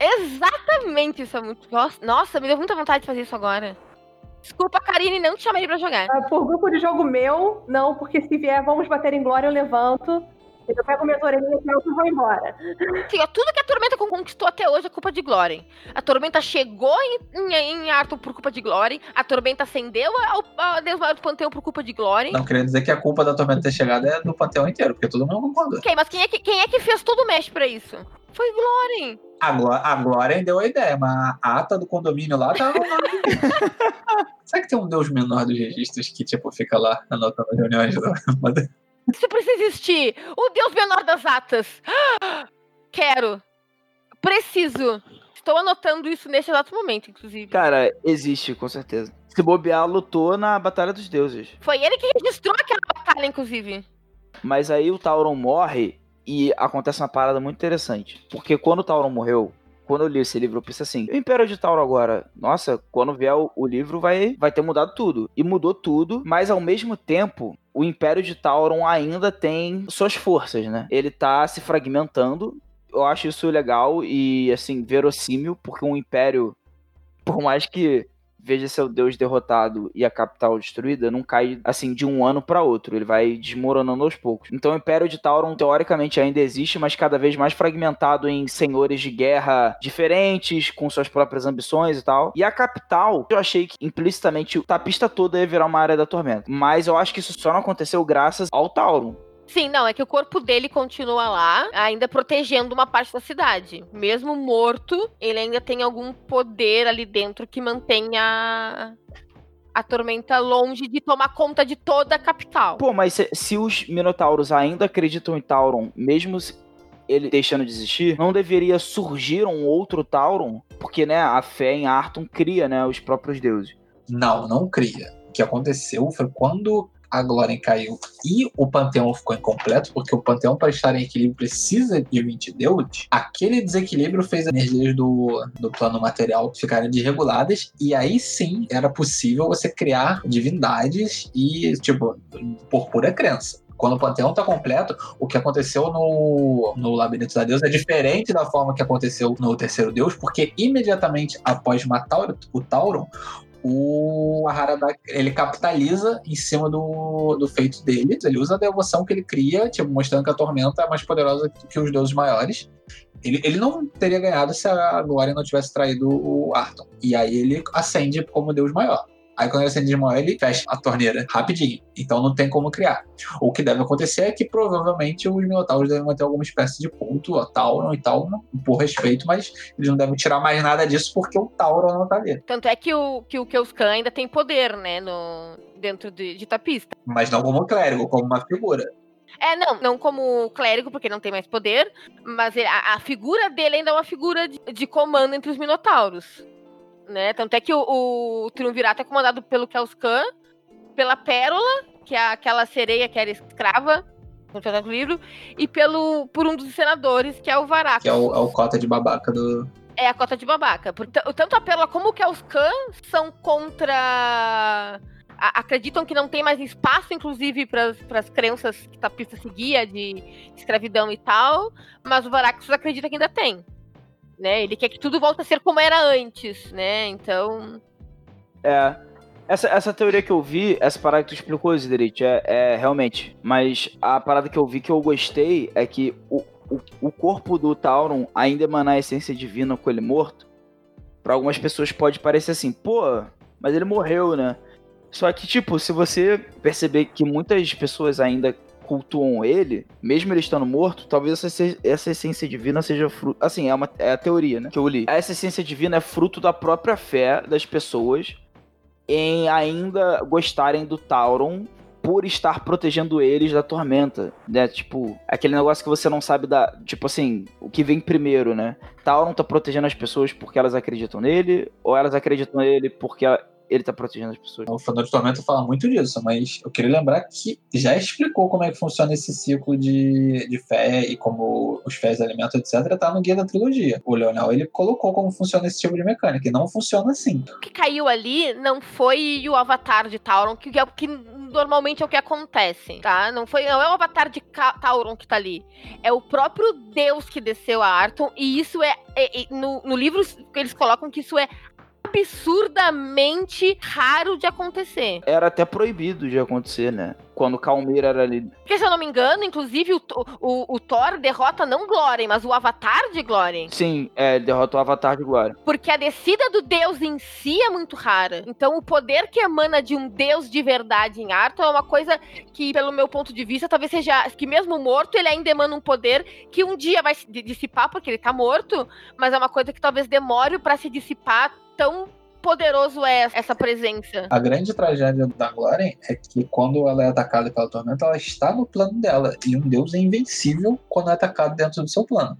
Exatamente, isso é muito. Nossa, Nossa, me deu muita vontade de fazer isso agora. Desculpa, Karine, não te chamei pra jogar. Ah, Por grupo de jogo meu, não, porque se vier, vamos bater em glória, eu levanto. Eu pego minhas orelhinhas e vou embora. Ó, tudo que a Tormenta conquistou até hoje é culpa de Gloren. A Tormenta chegou em, em, em Arthur por culpa de Gloren. A Tormenta acendeu ao, ao Deus Maior do Panteão por culpa de Gloren. Não queria dizer que a culpa da Tormenta ter chegado é do panteão inteiro, porque todo mundo concordou. Ok, mas quem é, que, quem é que fez todo o mesh pra isso? Foi Gloren. A, Gló- a Glória deu a ideia, mas a ata do condomínio lá tava. Será que tem um deus menor dos registros que, tipo, fica lá anotando reuniões? Isso precisa existir. O Deus menor das atas. Quero. Preciso. Estou anotando isso neste exato momento, inclusive. Cara, existe, com certeza. Se bobear, lutou na Batalha dos Deuses. Foi ele que registrou aquela batalha, inclusive. Mas aí o Tauron morre e acontece uma parada muito interessante. Porque quando o Tauron morreu, quando eu li esse livro, eu pensei assim: o Império de Tauron agora, nossa, quando vier o, o livro vai, vai ter mudado tudo. E mudou tudo, mas ao mesmo tempo. O Império de Tauron ainda tem suas forças, né? Ele tá se fragmentando. Eu acho isso legal e, assim, verossímil, porque um império, por mais que veja seu deus derrotado e a capital destruída, não cai assim de um ano para outro. Ele vai desmoronando aos poucos. Então o Império de Tauron teoricamente ainda existe, mas cada vez mais fragmentado em senhores de guerra diferentes, com suas próprias ambições e tal. E a capital, eu achei que implicitamente a pista toda ia virar uma área da tormenta. Mas eu acho que isso só não aconteceu graças ao Tauron. Sim, não, é que o corpo dele continua lá, ainda protegendo uma parte da cidade. Mesmo morto, ele ainda tem algum poder ali dentro que mantenha a tormenta longe de tomar conta de toda a capital. Pô, mas se, se os Minotauros ainda acreditam em Tauron, mesmo se ele deixando de existir, não deveria surgir um outro Tauron? Porque, né, a fé em Arton cria, né, os próprios deuses. Não, não cria. O que aconteceu foi quando a Glória caiu e o Panteão ficou incompleto, porque o Panteão, para estar em equilíbrio, precisa de 20 deuses, aquele desequilíbrio fez as energias do, do plano material ficarem desreguladas, e aí sim era possível você criar divindades e, tipo, por pura crença. Quando o panteão está completo, o que aconteceu no, no Labirinto da Deus é diferente da forma que aconteceu no Terceiro Deus, porque imediatamente após matar o Tauron, o Harada ele capitaliza em cima do, do feito dele. Ele usa a devoção que ele cria, tipo, mostrando que a tormenta é mais poderosa que os deuses maiores. Ele, ele não teria ganhado se a Glória não tivesse traído o Arton. E aí ele ascende como deus maior. Aí quando ele acende de mão, ele fecha a torneira rapidinho. Então não tem como criar. O que deve acontecer é que provavelmente os Minotauros devem manter alguma espécie de culto a Tauron e tal, por respeito, mas eles não devem tirar mais nada disso porque o Tauron não tá ali. Tanto é que o, que o Keuskan ainda tem poder, né, no, dentro de, de Tapista. Mas não como clérigo, como uma figura. É, não, não como clérigo, porque não tem mais poder, mas a, a figura dele ainda é uma figura de, de comando entre os Minotauros né? Tanto é que o, o Triunvirato é comandado pelo Kelskan, pela Pérola, que é aquela sereia que era escrava no livro, e pelo por um dos senadores, que é o Varak. Que é o, é o cota de babaca do. É a cota de babaca. Tanto a Pérola como o Kelskan são contra. acreditam que não tem mais espaço, inclusive, para as crenças que Tapista seguia de escravidão e tal, mas o Varaxus acredita que ainda tem né? Ele quer que tudo volte a ser como era antes, né? Então. É. Essa, essa teoria que eu vi, essa parada que tu explicou, Ziderite, é, é realmente. Mas a parada que eu vi que eu gostei é que o, o, o corpo do Tauron ainda emanar a essência divina com ele morto. Para algumas pessoas pode parecer assim, pô, mas ele morreu, né? Só que, tipo, se você perceber que muitas pessoas ainda cultuam ele, mesmo ele estando morto, talvez essa, essa essência divina seja fruto. Assim, é, uma, é a teoria, né? Que eu li. Essa essência divina é fruto da própria fé das pessoas em ainda gostarem do Tauron por estar protegendo eles da tormenta, né? Tipo, aquele negócio que você não sabe da, tipo assim, o que vem primeiro, né? Tauron tá protegendo as pessoas porque elas acreditam nele ou elas acreditam nele porque ele tá protegendo as pessoas. O Fandor de Tormenta fala muito disso, mas eu queria lembrar que já explicou como é que funciona esse ciclo de, de fé e como os fés alimentam, etc., tá no guia da trilogia. O Leonel, ele colocou como funciona esse tipo de mecânica, e não funciona assim. O que caiu ali não foi o avatar de Tauron, que é o que normalmente é o que acontece, tá? Não foi, não é o avatar de Tauron que tá ali. É o próprio Deus que desceu a Arton, e isso é, é, é no, no livro eles colocam que isso é absurdamente raro de acontecer. Era até proibido de acontecer, né? Quando o Calmir era ali. Porque, se eu não me engano, inclusive o, o, o Thor derrota não Glória, mas o Avatar de Glória. Sim, é, ele derrota o Avatar de Glória. Porque a descida do Deus em si é muito rara. Então, o poder que emana de um Deus de verdade em Arthur é uma coisa que, pelo meu ponto de vista, talvez seja que mesmo morto, ele ainda emana um poder que um dia vai se dissipar, porque ele tá morto, mas é uma coisa que talvez demore para se dissipar tão poderoso é essa presença. A grande tragédia da Glória é que quando ela é atacada pela tormenta, ela está no plano dela. E um deus é invencível quando é atacado dentro do seu plano.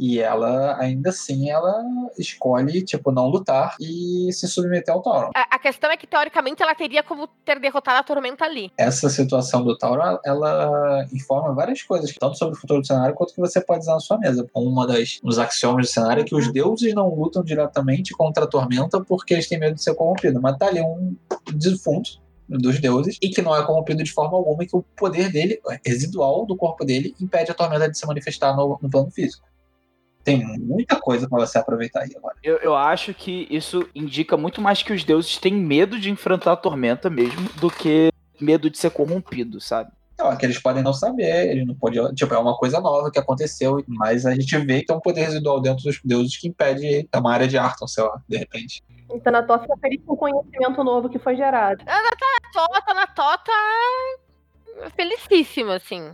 E ela, ainda assim, ela escolhe, tipo, não lutar e se submeter ao Tauro. A, a, questão é que, teoricamente, ela teria como ter derrotado a Tormenta ali. Essa situação do Tauro, ela informa várias coisas, tanto sobre o futuro do cenário, quanto que você pode usar na sua mesa. Uma das dos axiomas do cenário é que os deuses não lutam diretamente contra a Tormenta porque eles têm medo de ser corrompidos. Mas tá ali um defunto dos deuses e que não é corrompido de forma alguma e que o poder dele, residual do corpo dele, impede a tormenta de se manifestar no, no plano físico. Tem muita coisa para você aproveitar aí agora. Eu, eu acho que isso indica muito mais que os deuses têm medo de enfrentar a tormenta mesmo do que medo de ser corrompido, sabe? Não, é que eles podem não saber, ele não pode. Tipo, é uma coisa nova que aconteceu, mas a gente vê que tem um poder residual dentro dos deuses que impede é uma área de Arton, sei lá, de repente. Então na Tota fica feliz com o conhecimento novo que foi gerado. Ah, tá na Tota, na Tota felicíssima, assim.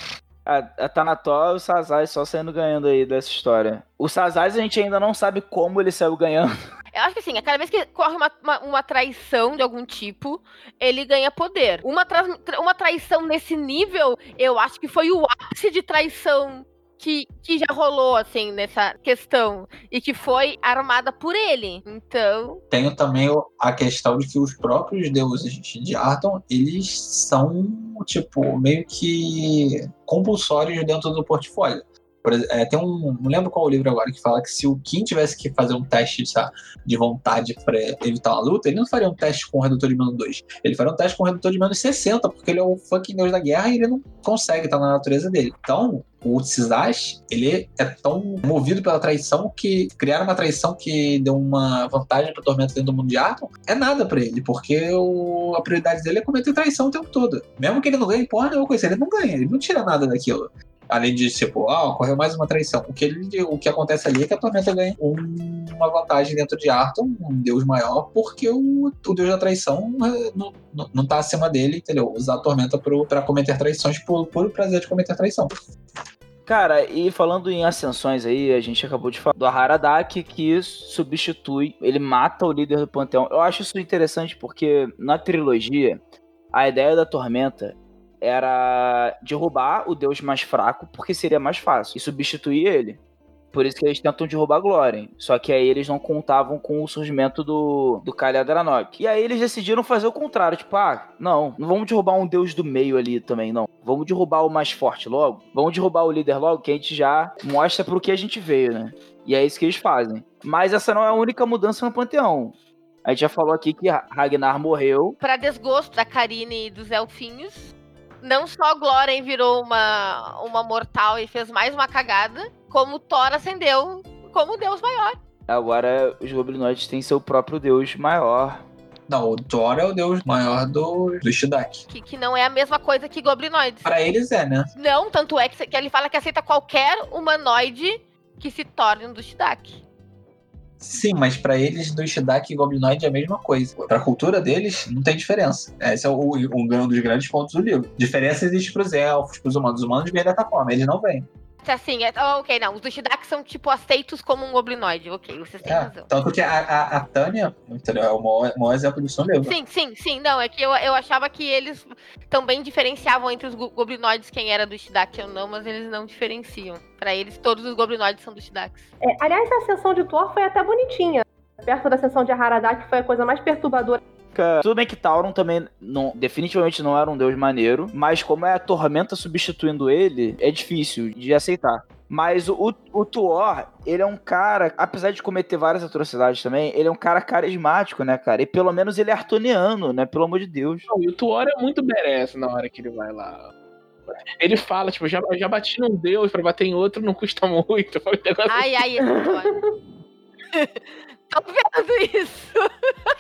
A, a Tanató e o Sazai só saindo ganhando aí dessa história. O Sazai a gente ainda não sabe como ele saiu ganhando. Eu acho que assim, a cada vez que corre uma, uma, uma traição de algum tipo, ele ganha poder. Uma, tra uma traição nesse nível, eu acho que foi o ápice de traição que, que já rolou, assim, nessa questão. E que foi armada por ele. Então. Tenho também a questão de que os próprios deuses de Arton, eles são, tipo, meio que compulsórios dentro do portfólio. Por, é, tem um. Não lembro qual o livro agora que fala que se o Kim tivesse que fazer um teste sabe, de vontade para evitar uma luta, ele não faria um teste com o redutor de menos 2. Ele faria um teste com o redutor de menos 60, porque ele é o fucking deus da guerra e ele não consegue estar na natureza dele. Então, o Sisash, ele é tão movido pela traição que criar uma traição que deu uma vantagem para o Tormento dentro do mundo de Arton é nada para ele, porque o, a prioridade dele é cometer traição o tempo todo. Mesmo que ele não ganhe porra nenhuma coisa, ele não ganha, ele não tira nada daquilo. Além de, tipo, ah, ocorreu mais uma traição. O que, ele, o que acontece ali é que a Tormenta ganha um, uma vantagem dentro de Arton, um deus maior, porque o, o deus da traição eh, não, não, não tá acima dele, entendeu? Usar a Tormenta pro, pra cometer traições por puro prazer de cometer traição. Cara, e falando em ascensões aí, a gente acabou de falar do Haradak que substitui, ele mata o líder do panteão. Eu acho isso interessante porque na trilogia, a ideia da Tormenta era derrubar o deus mais fraco, porque seria mais fácil, e substituir ele. Por isso que eles tentam derrubar Glória. Só que aí eles não contavam com o surgimento do, do Kalyadranok. E aí eles decidiram fazer o contrário. Tipo, ah, não, não vamos derrubar um deus do meio ali também, não. Vamos derrubar o mais forte logo. Vamos derrubar o líder logo, que a gente já mostra pro que a gente veio, né? E é isso que eles fazem. Mas essa não é a única mudança no Panteão. A gente já falou aqui que Ragnar morreu. Para desgosto da Karine e dos Elfinhos, não só Glória virou uma, uma mortal e fez mais uma cagada, como Thor ascendeu como Deus maior. Agora os goblinoides têm seu próprio Deus maior. Não, o Thor é o deus maior do, do Shidak. Que, que não é a mesma coisa que goblinoides. Para eles é, né? Não, tanto é que, que ele fala que aceita qualquer humanoide que se torne um do Shidak. Sim, mas para eles do Shidak e Goblinoid é a mesma coisa. Para a cultura deles, não tem diferença. Esse é o, um dos grandes pontos do livro. Diferença existe para os elfos, para os humanos. Os humanos vêm dessa forma, eles não vêm assim, é, oh, ok, não. Os Dushidak são, tipo, aceitos como um goblinoide. Ok, vocês têm é, razão. Tanto que a, a, a Tânia, entendeu? É o maior, maior exemplo disso livro. Sim, sim, sim. Não, é que eu, eu achava que eles também diferenciavam entre os goblinoides quem era do Shidak ou não, mas eles não diferenciam. Para eles, todos os goblinoides são do Shidaks. É, aliás, a sessão de Thor foi até bonitinha. Perto da sessão de Haradak foi a coisa mais perturbadora tudo bem que Tauron também não, definitivamente não era um deus maneiro, mas como é a tormenta substituindo ele, é difícil de aceitar. Mas o, o Tuor, ele é um cara, apesar de cometer várias atrocidades também, ele é um cara carismático, né, cara? E pelo menos ele é artoniano, né? Pelo amor de Deus. Não, e o Tuor é muito merece na hora que ele vai lá. Ele fala, tipo, já, já bati num deus, pra bater em outro não custa muito. Ai, ai, esse Tuor. Tô vendo isso.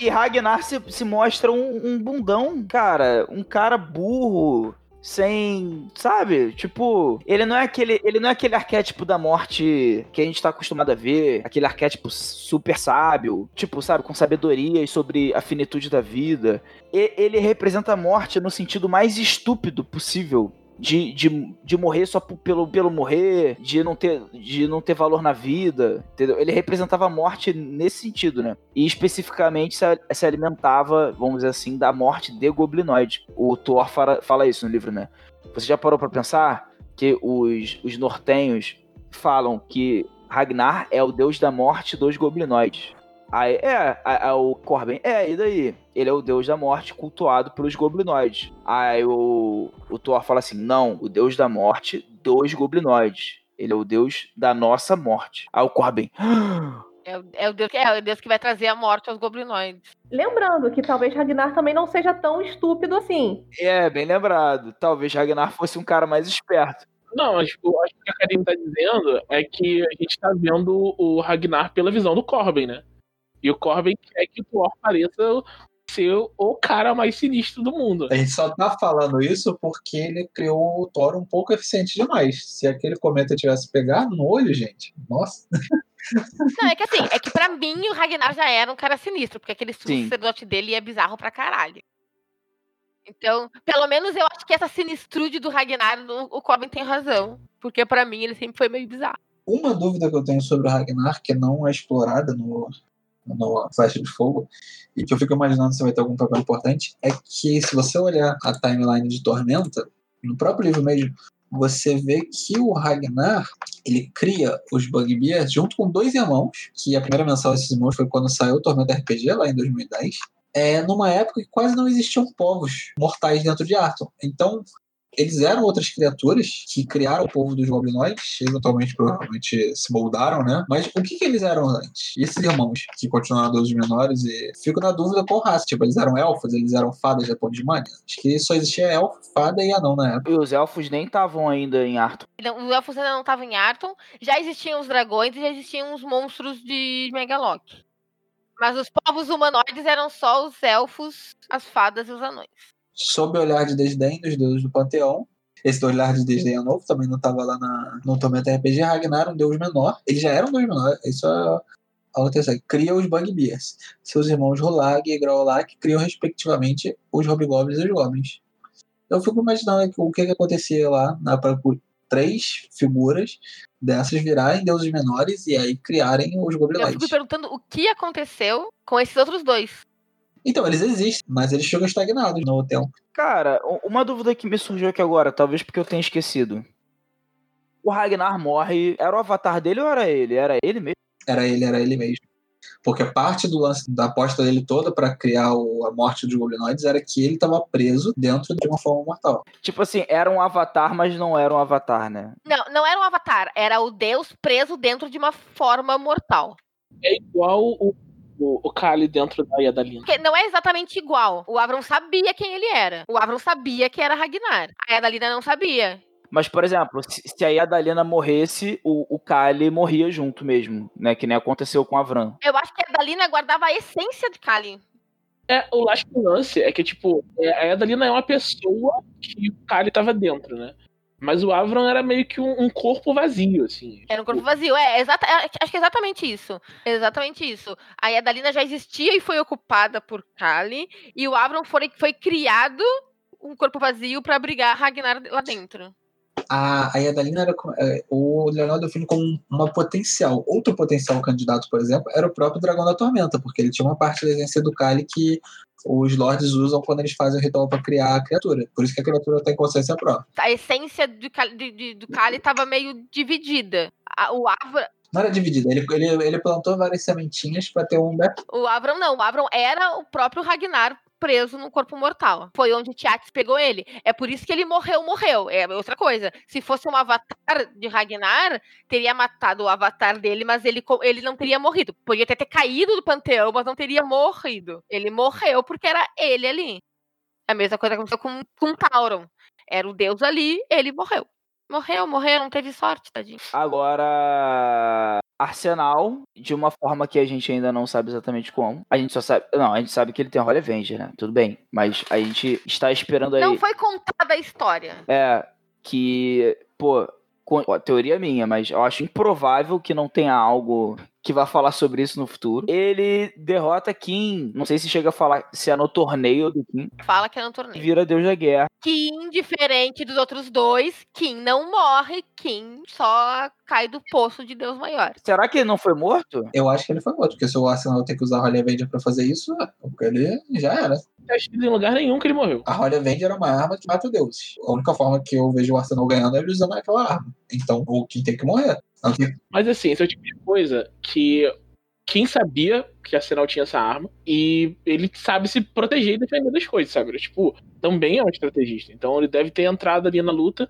E Ragnar se, se mostra um, um bundão, cara. Um cara burro sem, sabe? Tipo, ele não é aquele, ele não é aquele arquétipo da morte que a gente tá acostumado a ver, aquele arquétipo super sábio, tipo, sabe, com sabedoria sobre a finitude da vida. E, ele representa a morte no sentido mais estúpido possível de, de, de morrer só pelo, pelo morrer, de não, ter, de não ter valor na vida, entendeu? Ele representava a morte nesse sentido, né? E especificamente se, se alimentava, vamos dizer assim, da morte de goblinoide. O Thor fala, fala isso no livro, né? Você já parou para pensar que os, os nortenhos falam que Ragnar é o deus da morte dos goblinoides. Aí, é, a, a, o Corbin, é, e daí? Ele é o deus da morte cultuado pelos goblinoides. Aí o, o Thor fala assim: não, o deus da morte dos goblinoides. Ele é o deus da nossa morte. Aí o Corbin. É, é, o Deus, é o Deus que vai trazer a morte aos goblinoides. Lembrando que talvez Ragnar também não seja tão estúpido assim. É, bem lembrado. Talvez Ragnar fosse um cara mais esperto. Não, acho, acho que a Karine tá dizendo é que a gente tá vendo o Ragnar pela visão do Corbin, né? E o Corbin quer que o Thor pareça ser o cara mais sinistro do mundo. A gente só tá falando isso porque ele criou o Thor um pouco eficiente demais. Se aquele cometa tivesse pegado no olho, gente, nossa. Não, é que assim, é que pra mim o Ragnar já era um cara sinistro, porque aquele sacerdote dele é bizarro pra caralho. Então, pelo menos eu acho que essa sinistrude do Ragnar, o Corbin tem razão. Porque pra mim ele sempre foi meio bizarro. Uma dúvida que eu tenho sobre o Ragnar, que não é explorada no, no Flecha de Fogo, e que eu fico imaginando se vai ter algum papel importante, é que se você olhar a timeline de Tormenta, no próprio livro mesmo, você vê que o Ragnar, ele cria os Bugbears junto com dois irmãos, que a primeira menção desses irmãos foi quando saiu o Tormenta RPG, lá em 2010, é, numa época que quase não existiam povos mortais dentro de Arthur. Então, eles eram outras criaturas que criaram o povo dos goblinoides, eventualmente provavelmente se moldaram, né? Mas o que, que eles eram antes? E esses irmãos que continuaram deuses menores e fico na dúvida com raça, tipo, eles eram elfos, eles eram fadas da Pondimania? Acho que só existia elfo, fada e anão na época. E os elfos nem estavam ainda em Arthur. Não, Os elfos ainda não estavam em Arton. Já existiam os dragões e já existiam os monstros de Megaloc. Mas os povos humanoides eram só os elfos, as fadas e os anões. Sob o olhar de desdém dos deuses do panteão, esse olhar de desdém é novo, também não estava lá na, no Tormenta RPG. Ragnar, um deus menor, ele já era um deus menor, isso é a outra. Cria os Bugbears. Seus irmãos Rolag e Graulak criam, respectivamente, os Hobgoblins e os Goblins. Eu fico imaginando o que, que acontecia lá na para três figuras dessas virarem deuses menores e aí criarem os Eu Goblinoides. fico perguntando o que aconteceu com esses outros dois. Então, eles existem, mas eles ficam estagnados no hotel. Cara, uma dúvida que me surgiu aqui agora, talvez porque eu tenha esquecido. O Ragnar morre. Era o avatar dele ou era ele? Era ele mesmo? Era ele, era ele mesmo. Porque parte do lance da aposta dele toda pra criar o- a morte dos goblinoides era que ele estava preso dentro de uma forma mortal. Tipo assim, era um avatar, mas não era um avatar, né? Não, não era um avatar, era o deus preso dentro de uma forma mortal. É igual o, o, o Kali dentro da Yadalina. Porque não é exatamente igual. O Avron sabia quem ele era. O Avron sabia que era Ragnar. A Adalina não sabia. Mas, por exemplo, se, se a Yadalina morresse, o, o Kali morria junto mesmo, né? Que nem aconteceu com a Vran. Eu acho que a Adalina guardava a essência de Kali. É, o last lance é que, tipo, é, a Yadalina é uma pessoa que o Kali tava dentro, né? Mas o Avron era meio que um, um corpo vazio, assim. Era um corpo vazio. É, exata, é, acho que é exatamente isso. Exatamente isso. A Adalina já existia e foi ocupada por Kali. E o Avron foi, foi criado um corpo vazio pra abrigar Ragnar lá dentro. A, a Yadalina era é, o Leonardo define como uma potencial. Outro potencial candidato, por exemplo, era o próprio Dragão da Tormenta, porque ele tinha uma parte da essência do Kali que os lords usam quando eles fazem o ritual para criar a criatura. Por isso que a criatura tem consciência própria. A essência do Kali, do Kali tava meio dividida. A- o Avron. Não era dividida, ele, ele, ele plantou várias sementinhas para ter um back. O Avron não, o Avron era o próprio Ragnar preso num corpo mortal. Foi onde Tiax pegou ele. É por isso que ele morreu, morreu. É outra coisa. Se fosse um avatar de Ragnar, teria matado o avatar dele, mas ele, ele não teria morrido. Podia até ter caído do panteão, mas não teria morrido. Ele morreu porque era ele ali. A mesma coisa aconteceu com, com Tauron. Era o deus ali, ele morreu. Morreu, morreu, não teve sorte, tadinho. Agora, Arsenal, de uma forma que a gente ainda não sabe exatamente como. A gente só sabe. Não, a gente sabe que ele tem Holy Avenger, né? Tudo bem. Mas a gente está esperando aí. Não foi contada a história. É, que, pô, com- ó, teoria minha, mas eu acho improvável que não tenha algo que vá falar sobre isso no futuro. Ele derrota Kim, não sei se chega a falar se é no torneio do Kim, Fala que é no torneio. vira Deus da Guerra. Kim, diferente dos outros dois, Kim não morre, Kim só cai do poço de Deus maior. Será que ele não foi morto? Eu acho que ele foi morto, porque se o Arsenal tem que usar a Holy Avenger para fazer isso, porque ele já era. Não tá escrito em lugar nenhum que ele morreu. A Holy Avenger é uma arma que mata deuses. A única forma que eu vejo o Arsenal ganhando é ele usando aquela arma. Então, o Kim tem que morrer. Mas assim, esse é o tipo de coisa que quem sabia que a Arsenal tinha essa arma e ele sabe se proteger e defender das coisas, sabe? Ele, tipo, também é um estrategista. Então ele deve ter entrado ali na luta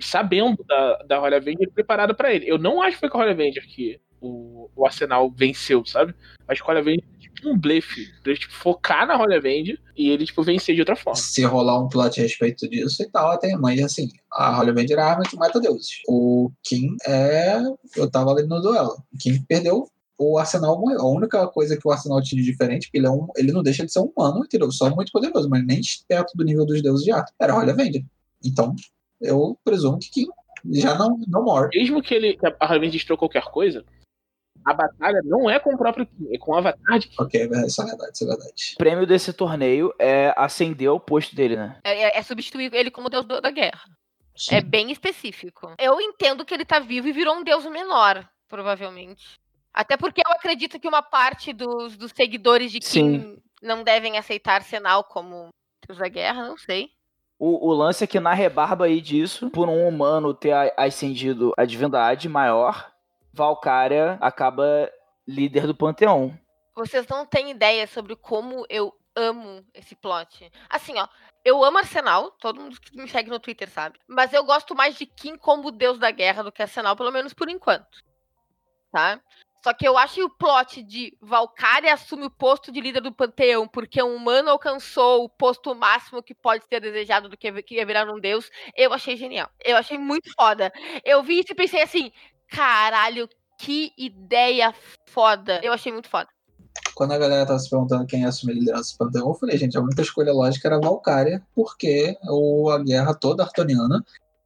sabendo da, da Holy Avenger preparado pra ele. Eu não acho que foi com a Holy Avenger que o, o Arsenal venceu, sabe? Acho que a Holy Avenger um blefe. Pra ele tipo, focar na Holy Avenger e ele, tipo, vencer de outra forma. se rolar um plot a respeito disso e tal, tem, mas assim, a Holy Avenger é a arma que mata deuses. O Kim é. Eu tava ali no duelo. O Kim perdeu. O Arsenal morreu. A única coisa que o Arsenal tinha de diferente, ele, é um, ele não deixa de ser um humano, entendeu? Só muito poderoso, mas nem perto do nível dos deuses de Arthur. Era a Holy Avenger. Então, eu presumo que Kim já não, não morre. Mesmo que ele a Holy Avenger destrou qualquer coisa, A batalha não é com o próprio Kim, é com o Avatar de Kim. Ok, é verdade, isso é verdade, isso é verdade. O prêmio desse torneio é acender o posto dele, né? É, é- é substituir ele como deus da guerra. Sim. É bem específico. Eu entendo que ele tá vivo e virou um deus menor, provavelmente. Até porque eu acredito que uma parte dos, dos seguidores de Kim Sim. não devem aceitar Senal como deus da guerra, não sei. O, o lance é que na rebarba aí disso, por um humano ter ascendido a divindade maior, Valkyria acaba líder do panteão. Vocês não têm ideia sobre como eu amo esse plot. Assim, ó, eu amo Arsenal, todo mundo que me segue no Twitter sabe. Mas eu gosto mais de Kim como deus da guerra do que Arsenal, pelo menos por enquanto. Tá? Só que eu acho que o plot de Valkyria assume o posto de líder do panteão porque um humano alcançou o posto máximo que pode ser desejado do que, que ia virar um deus, eu achei genial. Eu achei muito foda. Eu vi isso e pensei assim, caralho, que ideia foda. Eu achei muito foda. Quando a galera tava se perguntando quem ia assumir a liderança do Panteão, eu falei, gente, a única escolha lógica era Valkyria, porque a guerra toda artoniana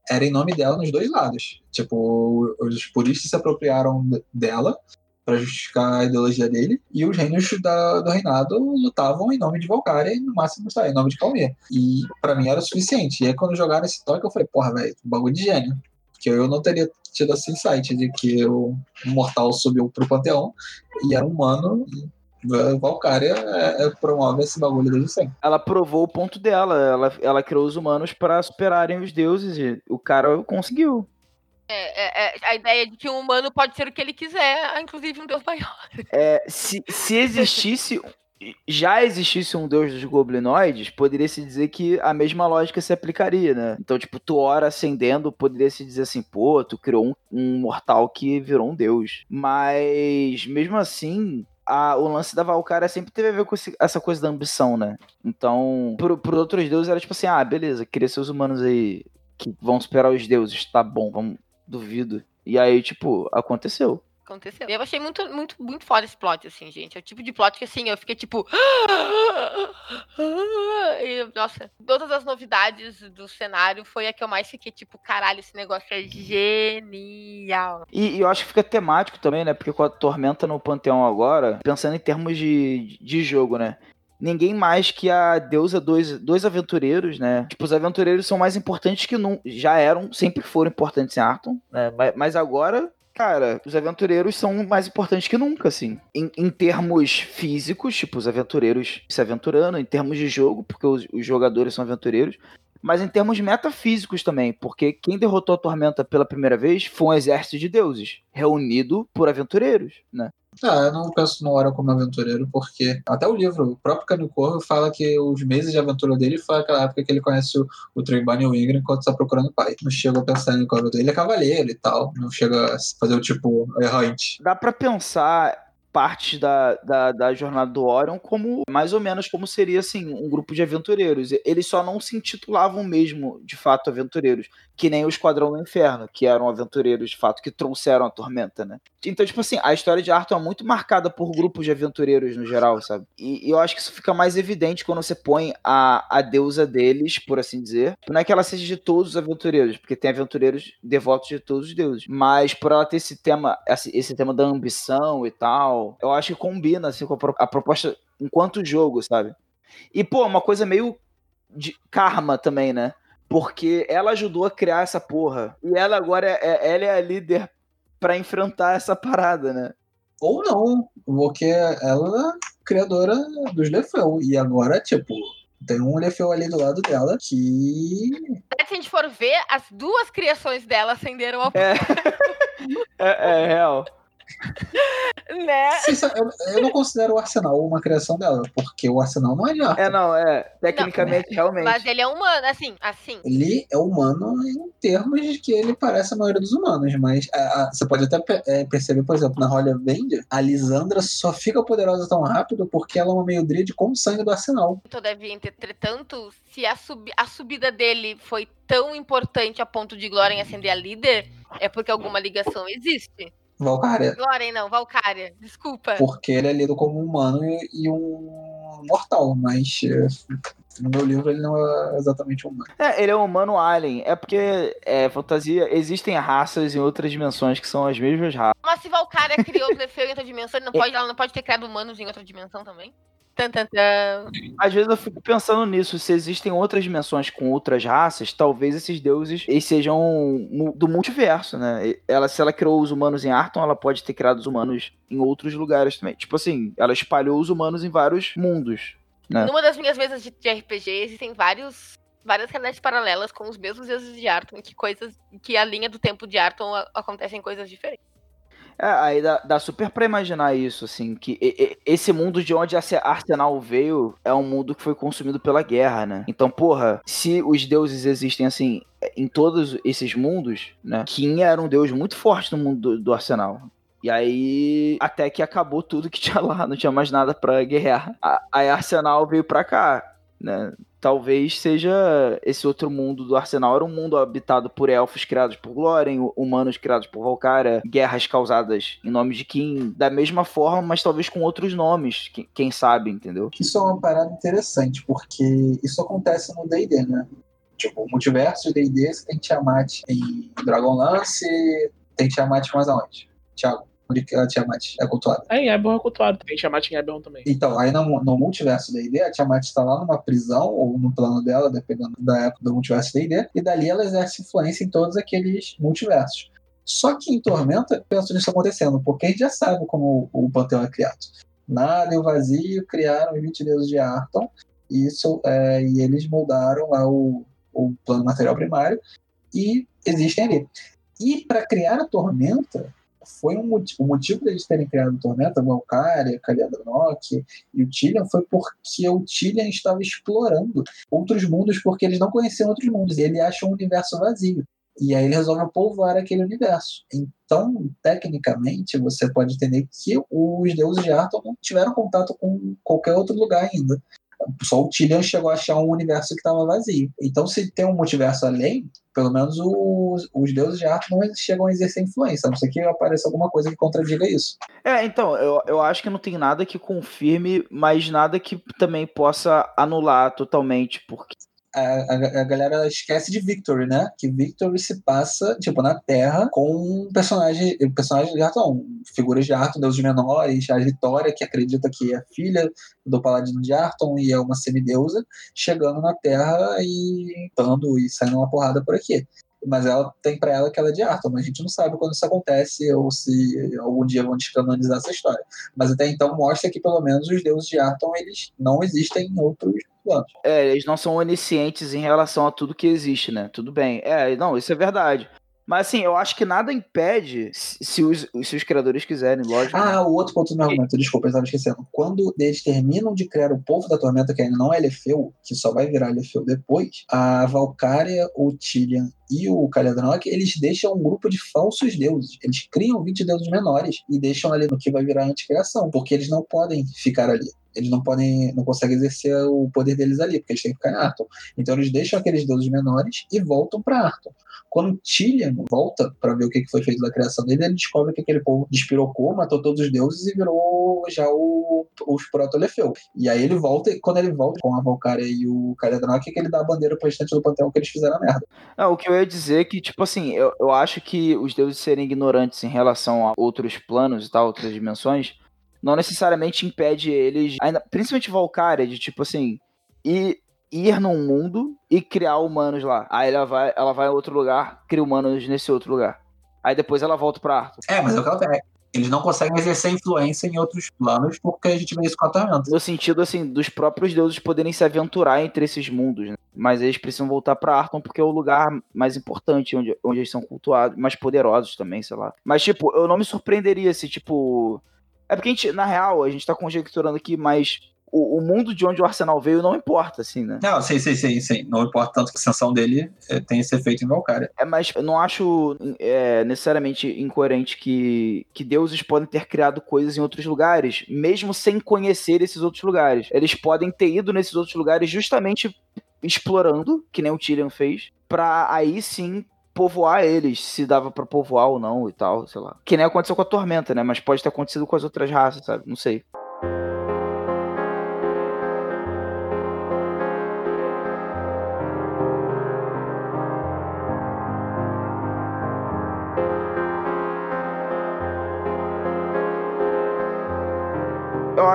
era em nome dela nos dois lados. Tipo, os puristas se apropriaram de- dela para justificar a ideologia dele, e os reinos da- do reinado lutavam em nome de Valkyria e no máximo tá, em nome de Calmir. E pra mim era o suficiente. E aí quando jogaram esse toque, eu falei, porra, velho, bagulho de gênio. Porque eu não teria tido esse insight de que o mortal subiu pro panteão e era humano e a Valkyria é, é, promove esse bagulho desde sempre. Ela provou o ponto dela. Ela, ela criou os humanos para superarem os deuses e o cara conseguiu. É, é, é, a ideia de que um humano pode ser o que ele quiser, inclusive um deus maior. É, se, se existisse. Já existisse um deus dos goblinoides, poderia se dizer que a mesma lógica se aplicaria, né? Então, tipo, Thor ascendendo, poderia se dizer assim, pô, tu criou um, um mortal que virou um deus. Mas, mesmo assim, a- o lance da Valkyria sempre teve a ver com essa coisa da ambição, né? Então, por outros deuses era tipo assim, ah, beleza, queria seus humanos aí que vão superar os deuses, tá bom, vamos, duvido. E aí, tipo, aconteceu. Aconteceu. Eu achei muito, muito, muito foda esse plot, assim, gente. É o tipo de plot que, assim, eu fiquei tipo. E, nossa, todas as novidades do cenário foi a que eu mais fiquei tipo, caralho, esse negócio é genial. E, e eu acho que fica temático também, né? Porque com a Tormenta no Panteão agora, pensando em termos de, de jogo, né? Ninguém mais que a deusa dois, dois aventureiros, né? Tipo, os aventureiros são mais importantes que não. Já eram, sempre foram importantes em Arton, né? Mas, mas agora, cara, os aventureiros são mais importantes que nunca, assim. Em, em termos físicos, tipo, os aventureiros se aventurando, em termos de jogo, porque os, os jogadores são aventureiros mas em termos metafísicos também, porque quem derrotou a Tormenta pela primeira vez foi um exército de deuses, reunido por aventureiros, né? Ah, eu não penso no Hora como aventureiro, porque até o livro, o próprio Canicorro fala que os meses de aventura dele foi aquela época que ele conhece o, o Trembane e o Ingram enquanto está procurando o pai. Não chega a pensar em qual. Ele é cavaleiro e tal, não chega a fazer o tipo errante. Dá pra pensar partes da, da, da jornada do Orion como mais ou menos como seria assim um grupo de aventureiros. Eles só não se intitulavam mesmo de fato aventureiros, que nem o Esquadrão do Inferno, que eram aventureiros de fato que trouxeram a tormenta, né? Então, tipo assim, a história de Arthur é muito marcada por grupos de aventureiros no geral, sabe? E, e eu acho que isso fica mais evidente quando você põe a, a deusa deles, por assim dizer. Não é que ela seja de todos os aventureiros, porque tem aventureiros devotos de todos os deuses. Mas por ela ter esse tema, esse, esse tema da ambição e tal, eu acho que combina assim, com a, pro- a proposta enquanto jogo, sabe? E, pô, uma coisa meio de karma também, né? Porque ela ajudou a criar essa porra. E ela agora é, é- ela é a líder pra enfrentar essa parada, né? Ou não, porque ela é criadora dos Lefeu. E agora, tipo, tem um Lefeu ali do lado dela que. Se a gente for ver, as duas criações dela acenderam ao É. é, é real. né? Eu, eu não considero o Arsenal uma criação dela, porque o Arsenal não é de Arthur. É, não, é. Tecnicamente, realmente. Mas ele é humano, assim, assim. Ele é humano em termos de que ele parece a maioria dos humanos, mas a- a- você pode até é, perceber, por exemplo, na Holly Avenger, a Lisandra só fica poderosa tão rápido porque ela é uma meio-dríade com o sangue do Arsenal. Todavia, entretanto, se a, subi- a subida dele foi tão importante a ponto de Glória acender a líder, é porque alguma ligação existe. Valkyria, Glória, não, Valkyria, desculpa. porque ele é lido como um humano e, e um mortal, mas é, No meu livro ele não é exatamente humano. É, ele é um humano alien. É porque é fantasia. Existem raças em outras dimensões que são as mesmas raças. Mas se Valkyria criou o Lefeu em outra dimensão, ele não pode, ela não pode ter criado humanos em outra dimensão também? Às vezes eu fico pensando nisso, se existem outras dimensões com outras raças, talvez esses deuses eles sejam do multiverso, né? Ela, se ela criou os humanos em Arton, ela pode ter criado os humanos em outros lugares também. Tipo assim, ela espalhou os humanos em vários mundos. É. Numa das minhas mesas de, de RPG existem vários, várias realidades paralelas com os mesmos deuses de Arton, que coisas. que a linha do tempo de Arton acontecem coisas diferentes. É, aí dá, dá super pra imaginar isso, assim, que e- e- esse mundo de onde a Arse- Arsenal veio é um mundo que foi consumido pela guerra, né? Então, porra, se os deuses existem, assim, em todos esses mundos, né? Kim era um deus muito forte no mundo do, do Arsenal. E aí, até que acabou tudo que tinha lá, não tinha mais nada pra guerrear. Aí Arsenal veio pra cá, né? Talvez seja esse outro mundo do Arsenal era um mundo habitado por elfos criados por Glóren, hu- humanos criados por Valkyria, guerras causadas em nome de Kim, da mesma forma, mas talvez com outros nomes, que- quem sabe, entendeu? Isso é uma parada interessante, porque isso acontece no D&D, né? Tipo, o multiverso de D&D, tem Tiamat em Dragonlance, tem Tiamat mais aonde? Thiago, onde que a Tiamat é cultuada? É, em Eberron é cultuado. Tem Tiamat em Eberron também. Então, aí no, no multiverso D&D, a Tiamat está lá numa prisão, ou no plano dela, dependendo da época do multiverso D&D, e dali ela exerce influência em todos aqueles multiversos. Só que em Tormenta, eu penso nisso acontecendo, porque a gente já sabe como o, o Panteão é criado. Nada e o vazio criaram os 20 deuses de Arton, isso, é, e eles moldaram lá o, o plano material primário, e existem ali. E para criar a Tormenta, foi um o motivo deles terem criado a Tormenta, Valkyria, Kaliadranok e o Tillian foi porque o Tillian estava explorando outros mundos porque eles não conheciam outros mundos e ele acha um universo vazio. E aí ele resolve povoar aquele universo. Então, tecnicamente, você pode entender que os deuses de Arthur não tiveram contato com qualquer outro lugar ainda. Só o Tillian chegou a achar um universo que estava vazio. Então, se tem um multiverso além, pelo menos os, os deuses de Arthur não chegam a exercer influência, a não ser que apareça alguma coisa que contradiga isso. É, então, eu, eu acho que não tem nada que confirme, mas nada que também possa anular totalmente, porque a, a, a galera esquece de Victory, né? Que Victory se passa, tipo, na Terra com um personagem, personagem de Arthur, figuras de Arthur, deuses menores, a Vitória, que acredita que é filha do Paladino de Arton e é uma semideusa, chegando na Terra e lutando e saindo uma porrada por aqui. Mas ela tem pra ela que ela é de mas a gente não sabe quando isso acontece ou se algum dia vão descanonizar essa história. Mas até então mostra que pelo menos os deuses de Arton eles não existem em outros planos. É, eles não são oniscientes em relação a tudo que existe, né? Tudo bem. É, não, isso é verdade. Mas assim, eu acho que nada impede, se os, se os criadores quiserem, lógico. Ah, o outro ponto do meu argumento, desculpa, eu estava esquecendo. Quando eles terminam de criar o povo da tormenta, que ainda não é Elefeu, que só vai virar Elefeu depois, a Valkyria, o Tillian e o Caledronok, eles deixam um grupo de falsos deuses. Eles criam 20 deuses menores e deixam ali no que vai virar a anticriação, porque eles não podem ficar ali. Eles não podem, não conseguem exercer o poder deles ali, porque eles têm que ficar em Arton. Então eles deixam aqueles deuses menores e voltam para Arton. Quando Tillian volta para ver o que foi feito da criação dele, ele descobre que aquele povo despirocou, matou todos os deuses e virou já o, os proto-Lefeu. E aí ele volta, e quando ele volta com a Valkyria e o Caledronok, é que ele dá a bandeira pro restante do panteão que eles fizeram a merda. Não, o que eu ia dizer é que, tipo assim, eu, eu acho que os deuses serem ignorantes em relação a outros planos e tal, outras dimensões, não necessariamente impede eles, ainda, principalmente Valkyria, de tipo assim, ir, ir num mundo e criar humanos lá. Aí ela vai, ela vai em outro lugar, cria humanos nesse outro lugar. Aí depois ela volta pra Arthur. É, mas é o que ela é. Eles não conseguem exercer influência em outros planos porque a gente vê isso com a Tormenta. No sentido, assim, dos próprios deuses poderem se aventurar entre esses mundos, né? Mas eles precisam voltar pra Arton porque é o lugar mais importante, onde, onde eles são cultuados, mais poderosos também, sei lá. Mas, tipo, eu não me surpreenderia se, tipo. É porque a gente, na real, a gente tá conjecturando aqui, mas o, o mundo de onde o Arsenal veio não importa, assim, né? Não, sim, sim, sim, sim. Não importa tanto que a ascensão dele é, tem esse efeito em Valkyria. É, mas eu não acho é, necessariamente incoerente que, que deuses podem ter criado coisas em outros lugares, mesmo sem conhecer esses outros lugares. Eles podem ter ido nesses outros lugares justamente explorando, que nem o Tyrion fez, pra aí sim povoar eles, se dava pra povoar ou não e tal, sei lá. Que nem aconteceu com a Tormenta, né? Mas pode ter acontecido com as outras raças, sabe? Não sei.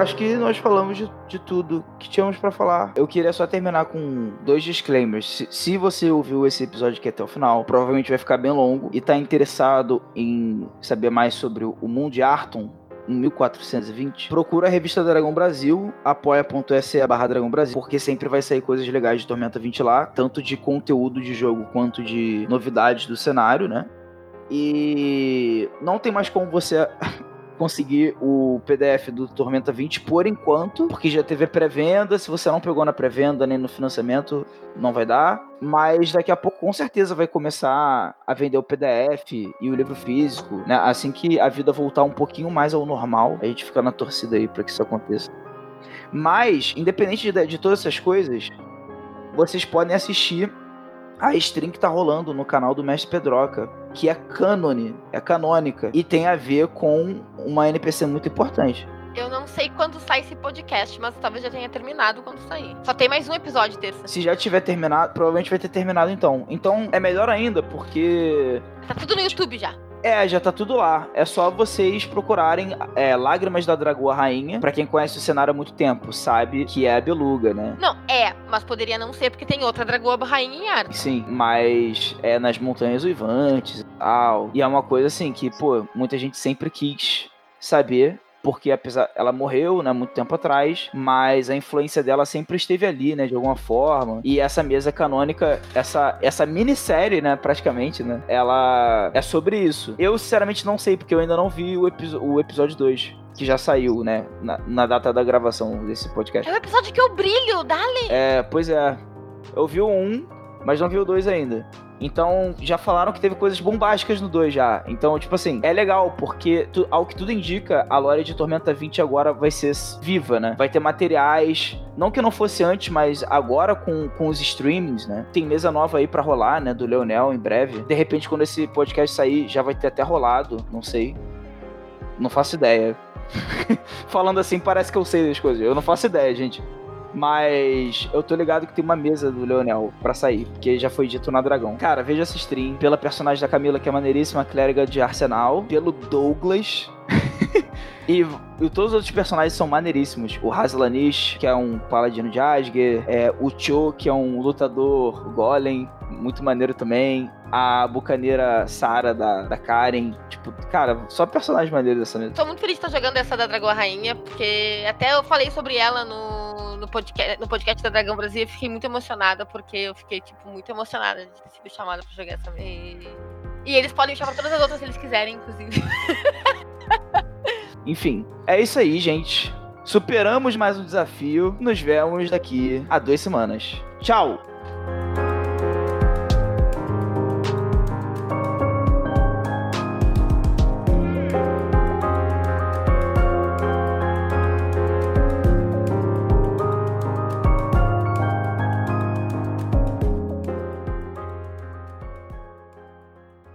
Acho que nós falamos de, de tudo que tínhamos para falar. Eu queria só terminar com dois disclaimers. Se, se, você ouviu esse episódio aqui até o final, provavelmente vai ficar bem longo e tá interessado em saber mais sobre o mundo de Arton, em 1420, procura a revista Dragão Brasil, apoia.se barra Dragão Brasil, porque sempre vai sair coisas legais de Tormenta 20 lá, tanto de conteúdo de jogo quanto de novidades do cenário, né? E não tem mais como você conseguir o PDF do Tormenta 20 por enquanto, porque já teve pré-venda. Se você não pegou na pré-venda nem no financiamento, não vai dar. Mas daqui a pouco, com certeza, vai começar a vender o PDF e o livro físico, né? Assim que a vida voltar um pouquinho mais ao normal, a gente fica na torcida aí para que isso aconteça. Mas, independente de, de todas essas coisas, vocês podem assistir a stream que tá rolando no canal do Mestre Pedroca, que é cânone, é canônica, e tem a ver com uma NPC muito importante. Eu não sei quando sai esse podcast, mas talvez já tenha terminado quando sair. Só tem mais um episódio terça. Se já tiver terminado, provavelmente vai ter terminado então. Então é melhor ainda, porque. Tá tudo no YouTube já. É, já tá tudo lá. É só vocês procurarem é, Lágrimas da Dragoa Rainha. Para quem conhece o cenário há muito tempo, sabe que é a Beluga, né? Não, é, mas poderia não ser porque tem outra Dragoa Rainha em Arda. Sim, mas é nas Montanhas Uivantes e tal. E é uma coisa assim que, pô, muita gente sempre quis saber porque apesar ela morreu, né, muito tempo atrás, mas a influência dela sempre esteve ali, né, de alguma forma. E essa mesa canônica, essa essa minissérie, né, praticamente, né, ela é sobre isso. Eu sinceramente não sei porque eu ainda não vi o, o episódio 2 que já saiu, né, na, na, data da gravação desse podcast. É o episódio que eu brilho, dale. É, pois é. Eu vi o 1, mas não vi o 2 ainda. Então, já falaram que teve coisas bombásticas no 2 já. Então, tipo assim, é legal, porque tu, ao que tudo indica, a lore de Tormenta 20 agora vai ser viva, né? Vai ter materiais. Não que não fosse antes, mas agora com, com os streamings, né? Tem mesa nova aí para rolar, né? Do Leonel em breve. De repente, quando esse podcast sair, já vai ter até rolado. Não sei. Não faço ideia. Falando assim, parece que eu sei das coisas. Eu não faço ideia, gente. Mas eu tô ligado que tem uma mesa do Leonel pra sair, porque já foi dito na Dragão. Cara, veja essa stream pela personagem da Camila, que é maneiríssima, clériga de Arsenal, pelo Douglas. E, e, todos os outros personagens são maneiríssimos. O Haslanish, que é um paladino de Asger. É, o Cho, que é um lutador golem. Muito maneiro também. A bucaneira Sara da, da Karen. Tipo, cara, só personagens maneiros dessa mesa. Tô muito feliz de estar jogando essa da Dragão Rainha, porque até eu falei sobre ela no, no, podcast, no podcast da Dragão Brasil e fiquei muito emocionada, porque eu fiquei, tipo, muito emocionada de ter sido chamada pra jogar essa mesa. E eles podem chamar todas as outras se eles quiserem, inclusive. Enfim, é isso aí, gente. Superamos mais um desafio. Nos vemos daqui a duas semanas. Tchau!